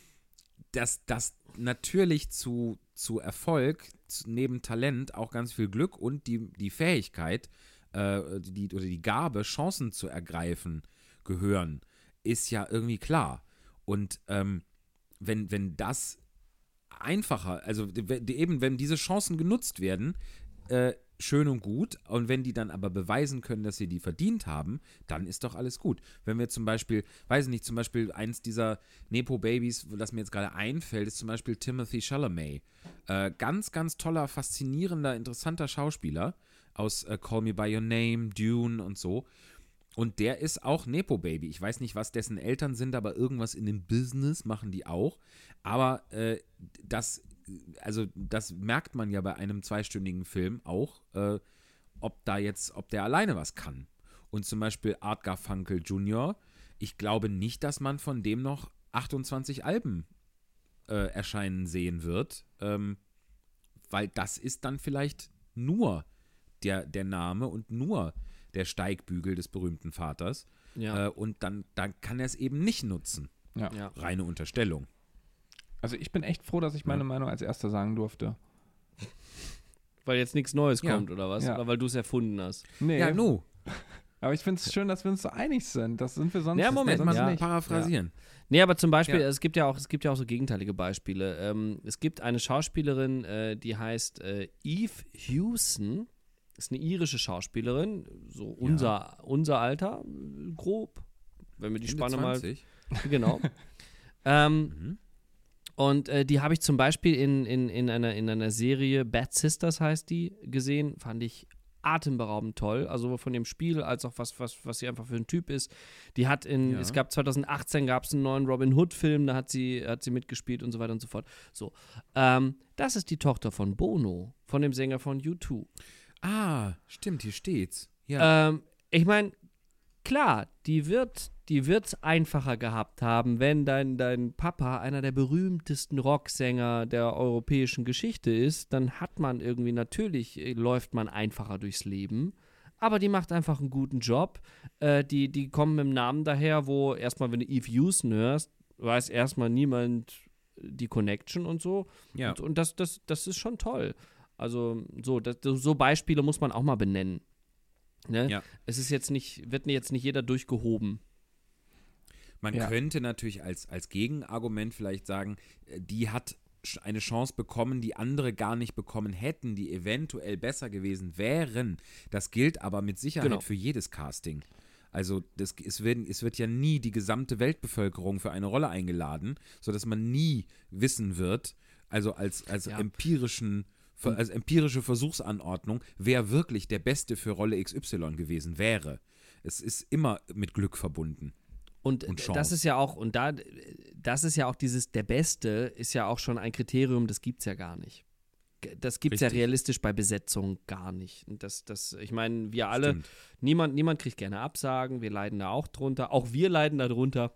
dass das natürlich zu, zu Erfolg, zu, neben Talent auch ganz viel Glück und die, die Fähigkeit äh, die, oder die Gabe, Chancen zu ergreifen, gehören, ist ja irgendwie klar. Und ähm, wenn, wenn das einfacher, also eben wenn diese Chancen genutzt werden, äh, schön und gut. Und wenn die dann aber beweisen können, dass sie die verdient haben, dann ist doch alles gut. Wenn wir zum Beispiel, weiß ich nicht, zum Beispiel eins dieser Nepo-Babys, das mir jetzt gerade einfällt, ist zum Beispiel Timothy Chalamet. Äh, ganz, ganz toller, faszinierender, interessanter Schauspieler aus äh, Call Me By Your Name, Dune und so. Und der ist auch Nepo-Baby. Ich weiß nicht, was dessen Eltern sind, aber irgendwas in dem Business machen die auch. Aber äh, das, also das merkt man ja bei einem zweistündigen Film auch, äh, ob da jetzt, ob der alleine was kann. Und zum Beispiel Art Garfunkel Jr., ich glaube nicht, dass man von dem noch 28 Alben äh, erscheinen sehen wird, ähm, weil das ist dann vielleicht nur der, der Name und nur der Steigbügel des berühmten Vaters. Ja. Äh, und dann, dann kann er es eben nicht nutzen. Ja. ja. Reine Unterstellung. Also ich bin echt froh, dass ich meine Ja. Meinung als erster sagen durfte. Weil jetzt nichts Neues Ja. kommt, oder was? Ja. Oder weil du es erfunden hast. Nee, Ja, nu, aber ich finde es schön, dass wir uns so einig sind. Das sind wir sonst, Ja, Moment, sonst man ja. nicht. paraphrasieren. Nee, aber zum Beispiel, Ja. es gibt ja auch, es gibt ja auch so gegenteilige Beispiele. Ähm, es gibt eine Schauspielerin, äh, die heißt äh, Eve Hewson. Ist eine irische Schauspielerin, so unser, unser Alter, grob. Wenn wir die Ende Spanne mal 20. Genau. ähm, Mhm. Und äh, die habe ich zum Beispiel in, in, in, einer, in einer Serie, Bad Sisters heißt die, gesehen. Fand ich atemberaubend toll. Also sowohl von dem Spiel als auch was, was, was sie einfach für ein Typ ist. Die hat in, Ja. es gab 2018 gab es einen neuen Robin Hood-Film, da hat sie, hat sie mitgespielt und so weiter und so fort. So. Ähm, das ist die Tochter von Bono, von dem Sänger von U2. Ah, stimmt, hier steht's. Ja. Ähm, ich meine, klar, die wird die wird's einfacher gehabt haben, wenn dein, dein Papa einer der berühmtesten Rocksänger der europäischen Geschichte ist, dann hat man irgendwie natürlich, äh, läuft man einfacher durchs Leben. Aber die macht einfach einen guten Job. Äh, die, die kommen mit dem Namen daher, wo erstmal, wenn du Eve Houston hörst, weiß erstmal niemand die Connection und so. ja. Und, und das, das, das ist schon toll. Also so, das, so Beispiele muss man auch mal benennen. Ne? Ja. Es ist jetzt nicht, wird jetzt nicht jeder durchgehoben. Man Ja. könnte natürlich als, als Gegenargument vielleicht sagen, äh, die hat eine Chance bekommen, die andere gar nicht bekommen hätten, die eventuell besser gewesen wären. Das gilt aber mit Sicherheit Genau. für jedes Casting. Also das, es, werden, es wird ja nie die gesamte Weltbevölkerung für eine Rolle eingeladen, sodass man nie wissen wird, also als, als Ja. empirischen als empirische Versuchsanordnung, wer wirklich der Beste für Rolle XY gewesen wäre. Es ist immer mit Glück verbunden. Und, Und das ist ja auch, und da, das ist ja auch dieses, der Beste ist ja auch schon ein Kriterium, das gibt es ja gar nicht. Das gibt es ja Richtig. realistisch bei Besetzung gar nicht. Und das, das, ich meine, wir alle, Stimmt. niemand, niemand kriegt gerne Absagen, wir leiden da auch drunter, auch wir leiden da drunter.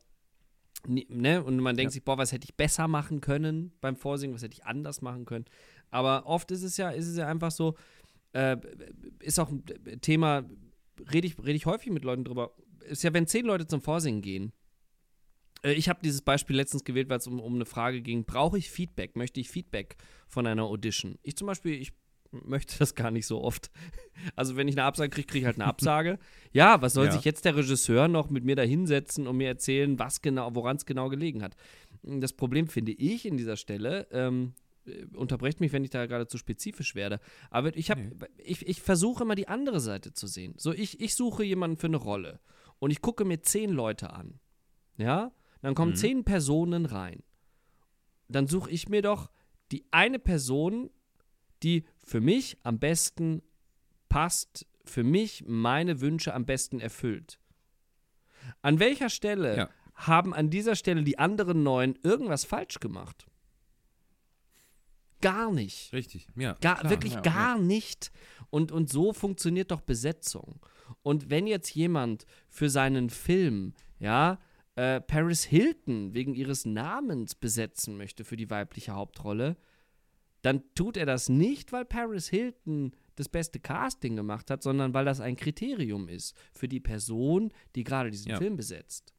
Ne? Und man denkt Ja. sich, boah, was hätte ich besser machen können beim Vorsingen, was hätte ich anders machen können. Aber oft ist es ja, ist es ja einfach so, äh, ist auch ein Thema, rede ich, rede ich häufig mit Leuten drüber. Ist ja, wenn zehn Leute zum Vorsingen gehen. Äh, ich habe dieses Beispiel letztens gewählt, weil es um, um eine Frage ging: Brauche ich Feedback? Möchte ich Feedback von einer Audition? Ich zum Beispiel, ich möchte das gar nicht so oft. Also, wenn ich eine Absage kriege, kriege ich halt eine Absage. ja, was soll Ja. sich jetzt der Regisseur noch mit mir da hinsetzen und mir erzählen, was genau, woran es genau gelegen hat? Das Problem finde ich in dieser Stelle, ähm, äh, unterbrecht mich, wenn ich da gerade zu spezifisch werde. Aber ich, hab, ich, ich versuche immer die andere Seite zu sehen. So, ich, ich suche jemanden für eine Rolle und ich gucke mir zehn Leute an. Ja? Dann kommen zehn Personen rein. Dann suche ich mir doch die eine Person, die für mich am besten passt, für mich meine Wünsche am besten erfüllt. An welcher Stelle Ja. haben an dieser Stelle die anderen neun irgendwas falsch gemacht? Gar nicht. Richtig, ja. Gar, klar. wirklich ja, gar nicht. Und, und so funktioniert doch Besetzung. Und wenn jetzt jemand für seinen Film, ja, äh, Paris Hilton wegen ihres Namens besetzen möchte für die weibliche Hauptrolle, dann tut er das nicht, weil Paris Hilton das beste Casting gemacht hat, sondern weil das ein Kriterium ist für die Person, die gerade diesen Ja. Film besetzt.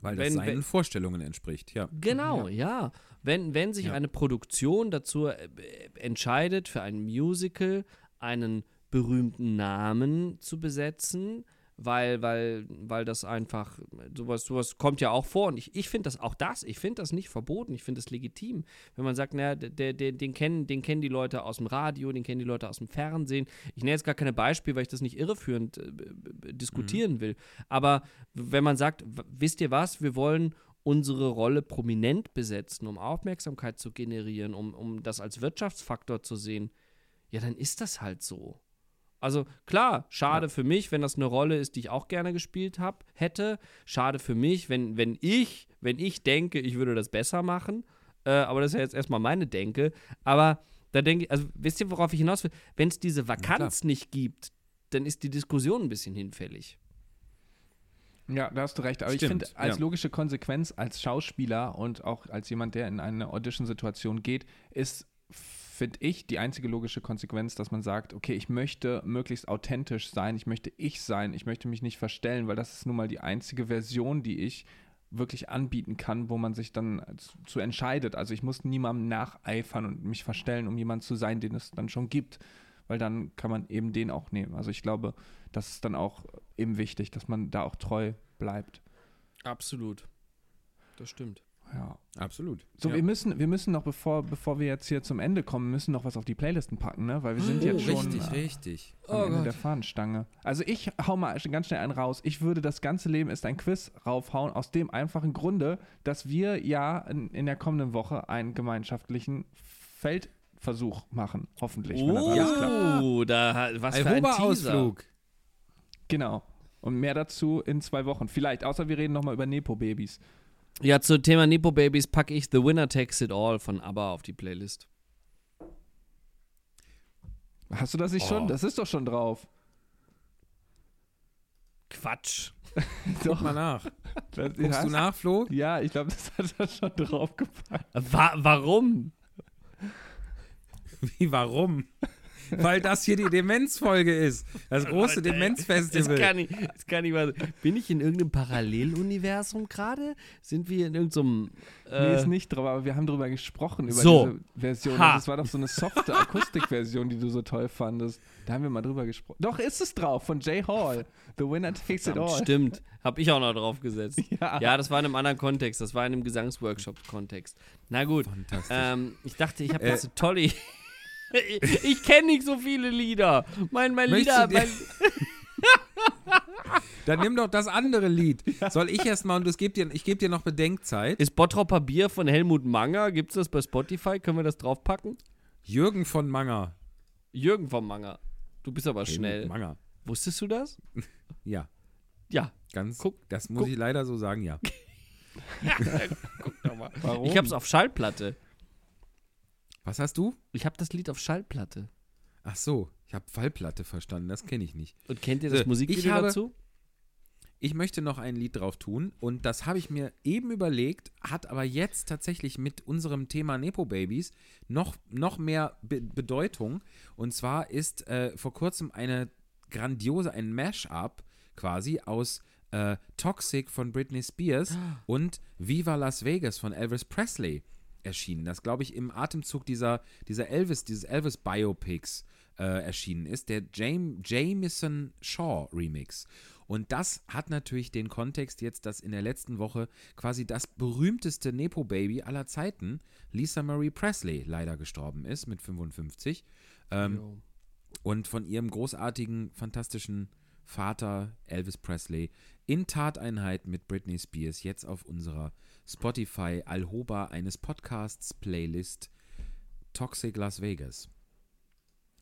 Weil das wenn- seinen wenn- Vorstellungen entspricht, ja. Genau, ja. Wenn, wenn sich Ja. eine Produktion dazu äh, entscheidet, für ein Musical einen berühmten Namen zu besetzen, weil, weil, weil das einfach, sowas, sowas kommt ja auch vor. Und ich, ich finde das auch das, ich finde das nicht verboten, ich finde das legitim. Wenn man sagt, naja, der, der, den, kennen, den kennen die Leute aus dem Radio, den kennen die Leute aus dem Fernsehen. Ich nenne jetzt gar keine Beispiele, weil ich das nicht irreführend äh, diskutieren will. Aber wenn man sagt, wisst ihr was, wir wollen unsere Rolle prominent besetzen, um Aufmerksamkeit zu generieren, um, um das als Wirtschaftsfaktor zu sehen, ja, dann ist das halt so. Also klar, schade für mich, wenn das eine Rolle ist, die ich auch gerne gespielt habe, hätte. Schade für mich, wenn, wenn ich, wenn ich denke, ich würde das besser machen. Äh, aber das ist ja jetzt erstmal meine Denke. Aber da denke ich, also wisst ihr, worauf ich hinaus will? Wenn es diese Vakanz nicht gibt, dann ist die Diskussion ein bisschen hinfällig. Ja, da hast du recht. Aber ich Stimmt, finde, als ja. logische Konsequenz, als Schauspieler und auch als jemand, der in eine Audition-Situation geht, ist, finde ich, die einzige logische Konsequenz, dass man sagt, okay, ich möchte möglichst authentisch sein, ich möchte ich sein, ich möchte mich nicht verstellen, weil das ist nun mal die einzige Version, die ich wirklich anbieten kann, wo man sich dann zu, zu entscheidet. Also ich muss niemandem nacheifern und mich verstellen, um jemand zu sein, den es dann schon gibt, weil dann kann man eben den auch nehmen. Also ich glaube, das ist dann auch eben wichtig, dass man da auch treu bleibt. Absolut. Das stimmt. Ja. Absolut. So, ja. wir müssen, wir müssen noch, bevor, bevor wir jetzt hier zum Ende kommen, müssen noch was auf die Playlisten packen, ne? Weil wir sind oh, jetzt schon richtig, äh, richtig. am Oh Ende Gott. der Fahnenstange. Also ich hau mal ganz schnell einen raus. Ich würde das ganze Leben ist ein Quiz raufhauen, aus dem einfachen Grunde, dass wir ja in, in der kommenden Woche einen gemeinschaftlichen Feldversuch machen. Hoffentlich, wenn das alles klappt. Oh, da, was für ein. Alhoba-Ausflug. Genau. Und mehr dazu in zwei Wochen. Vielleicht, außer wir reden nochmal über Nepo-Babys. Ja, zum Thema Nepo Babies packe ich The Winner Takes It All von ABBA auf die Playlist. Hast du das nicht schon? Oh. Das ist doch schon drauf. Quatsch. Guck mal nach. Das, Guckst du nach, Flo? Ja, ich glaube, das hat er schon draufgepackt. Wa warum? Wie, warum? Weil das hier die Demenzfolge ist. Das große Das Demenzfestival. kann, nicht, das kann nicht sein. Bin ich in irgendeinem Paralleluniversum gerade? Sind wir in irgendeinem. Nee, Äh, ist nicht drauf, aber wir haben drüber gesprochen, über So. diese Version. Ha. Das war doch so eine softe Akustikversion, die du so toll fandest. Da haben wir mal drüber gesprochen. Doch, ist es drauf, von Jay Hall. The winner takes it verdammt, all. stimmt. Hab ich auch noch drauf gesetzt. Ja. Ja, das war in einem anderen Kontext. Das war in einem Gesangsworkshop-Kontext. Na gut. Fantastisch. Ähm, ich dachte, ich habe Äh. jetzt eine tolle. ich ich kenne nicht so viele Lieder. Mein, mein Möchtest Lieder. Mein, Dann nimm doch das andere Lied. Soll ich erstmal und das gibt dir, ich gebe dir noch Bedenkzeit. ist Bottropper Bier von Helmut Manger? Gibt's das bei Spotify? Können wir das draufpacken? Jürgen von Manger. Jürgen vom Manger. Du bist aber Helmut schnell. Manger. Wusstest du das? Ja, Ja. ganz. Guck, das muss guck. ich leider so sagen, ja. Warum? Ich hab's auf Schallplatte. Was hast du? Ich hab das Lied auf Schallplatte. Ach so, ich habe Fallplatte verstanden, das kenne ich nicht. Und kennt ihr das So, Musikvideo ich habe- dazu? Ich möchte noch ein Lied drauf tun und das habe ich mir eben überlegt, hat aber jetzt tatsächlich mit unserem Thema Nepo Babies noch, noch mehr Be Bedeutung. Und zwar ist äh, vor kurzem eine grandiose, ein Mash-up quasi aus äh, Toxic von Britney Spears und Viva Las Vegas von Elvis Presley erschienen. Das, glaube ich, im Atemzug dieser, dieser Elvis, dieses Elvis-Biopics äh, erschienen ist, der Jam Jameson Shaw Remix. Und das hat natürlich den Kontext jetzt, dass in der letzten Woche quasi das berühmteste Nepo-Baby aller Zeiten, Lisa Marie Presley, leider gestorben ist mit 55. Ähm, und von ihrem großartigen, fantastischen Vater Elvis Presley in Tateinheit mit Britney Spears jetzt auf unserer Spotify Alhoba eines Podcasts Playlist Toxic Las Vegas.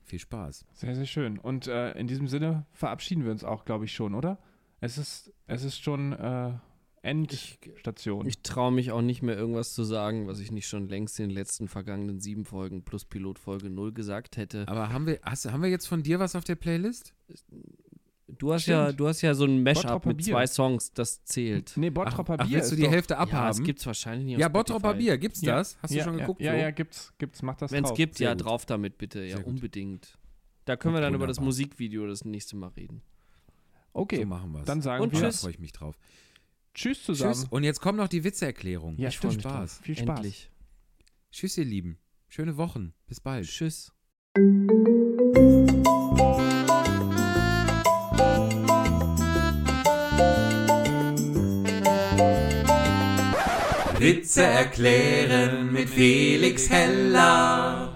Viel Spaß. Sehr, sehr schön. Und äh, in diesem Sinne verabschieden wir uns auch, glaube ich, schon, oder? Es ist, es ist schon äh, Endstation. Ich traue mich auch nicht mehr irgendwas zu sagen, was ich nicht schon längst in den letzten vergangenen sieben Folgen plus Pilotfolge 0 gesagt hätte. Aber haben wir, hast, haben wir jetzt von dir was auf der Playlist? Du hast Stimmt. ja, du hast ja so ein Mashup mit Bier. zwei Songs, das zählt. nee, Bottropper ach, Bier willst du die doch- Hälfte Ja, das abhaben? gibt's wahrscheinlich nicht ja, Bottropper. Bier, gibt's Ja, das? Hast ja, du schon geguckt? Ja, Flo? ja, gibt's, gibt's, mach das Wenn es drauf. gibt, Sehr ja, gut. drauf damit bitte, ja, Sehr gut. unbedingt. Da können wir dann über das Wunderbar. Musikvideo das nächste Mal reden. Okay, So machen wir es. dann sagen Und wir Da tschüss. freue ich mich drauf. Tschüss zusammen. Tschüss. Und jetzt kommt noch die Witzeerklärung. Ja, viel mich Spaß. drauf. Viel Spaß. Endlich. Tschüss, ihr Lieben. Schöne Wochen. Bis bald. Tschüss. Witze erklären mit Felix Heller.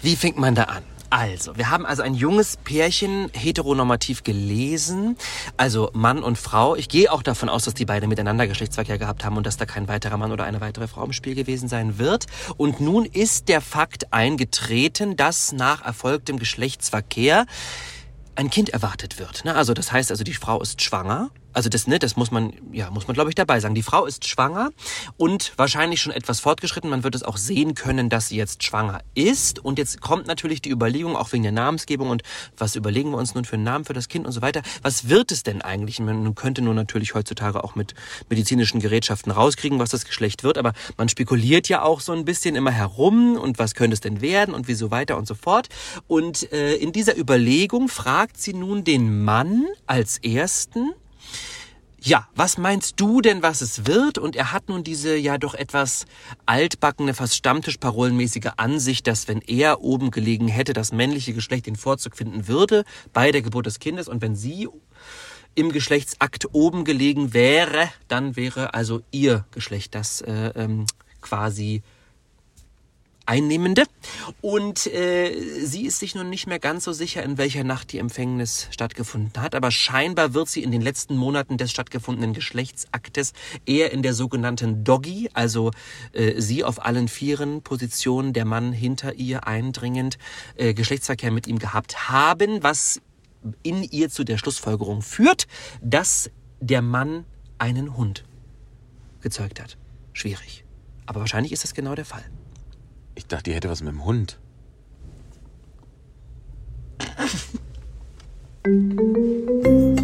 Wie fängt man da an? Also, wir haben also ein junges Pärchen heteronormativ gelesen, also Mann und Frau. Ich gehe auch davon aus, dass die beiden miteinander Geschlechtsverkehr gehabt haben und dass da kein weiterer Mann oder eine weitere Frau im Spiel gewesen sein wird. Und nun ist der Fakt eingetreten, dass nach erfolgtem Geschlechtsverkehr ein Kind erwartet wird. Also das heißt also, die Frau ist schwanger. Also das, ne, das muss man, ja, muss man glaube ich dabei sagen. Die Frau ist schwanger und wahrscheinlich schon etwas fortgeschritten. Man wird es auch sehen können, dass sie jetzt schwanger ist. Und jetzt kommt natürlich die Überlegung, auch wegen der Namensgebung und was überlegen wir uns nun für einen Namen für das Kind und so weiter. Was wird es denn eigentlich? Man könnte nur natürlich heutzutage auch mit medizinischen Gerätschaften rauskriegen, was das Geschlecht wird. Aber man spekuliert ja auch so ein bisschen immer herum und was könnte es denn werden und wie so weiter und so fort. Und äh, in dieser Überlegung fragt sie nun den Mann als ersten, ja, was meinst du denn, was es wird? Und er hat nun diese ja doch etwas altbackene, fast Stammtischparolenmäßige Ansicht, dass wenn er oben gelegen hätte, das männliche Geschlecht den Vorzug finden würde bei der Geburt des Kindes und wenn sie im Geschlechtsakt oben gelegen wäre, dann wäre also ihr Geschlecht das äh, ähm, quasi Einnehmende. Und äh, sie ist sich nun nicht mehr ganz so sicher, in welcher Nacht die Empfängnis stattgefunden hat. Aber scheinbar wird sie in den letzten Monaten des stattgefundenen Geschlechtsaktes eher in der sogenannten Doggy, also äh, sie auf allen vieren Positionen, der Mann hinter ihr eindringend, äh, Geschlechtsverkehr mit ihm gehabt haben, was in ihr zu der Schlussfolgerung führt, dass der Mann einen Hund gezeugt hat. Schwierig. Aber wahrscheinlich ist das genau der Fall. Ich dachte, die hätte was mit dem Hund.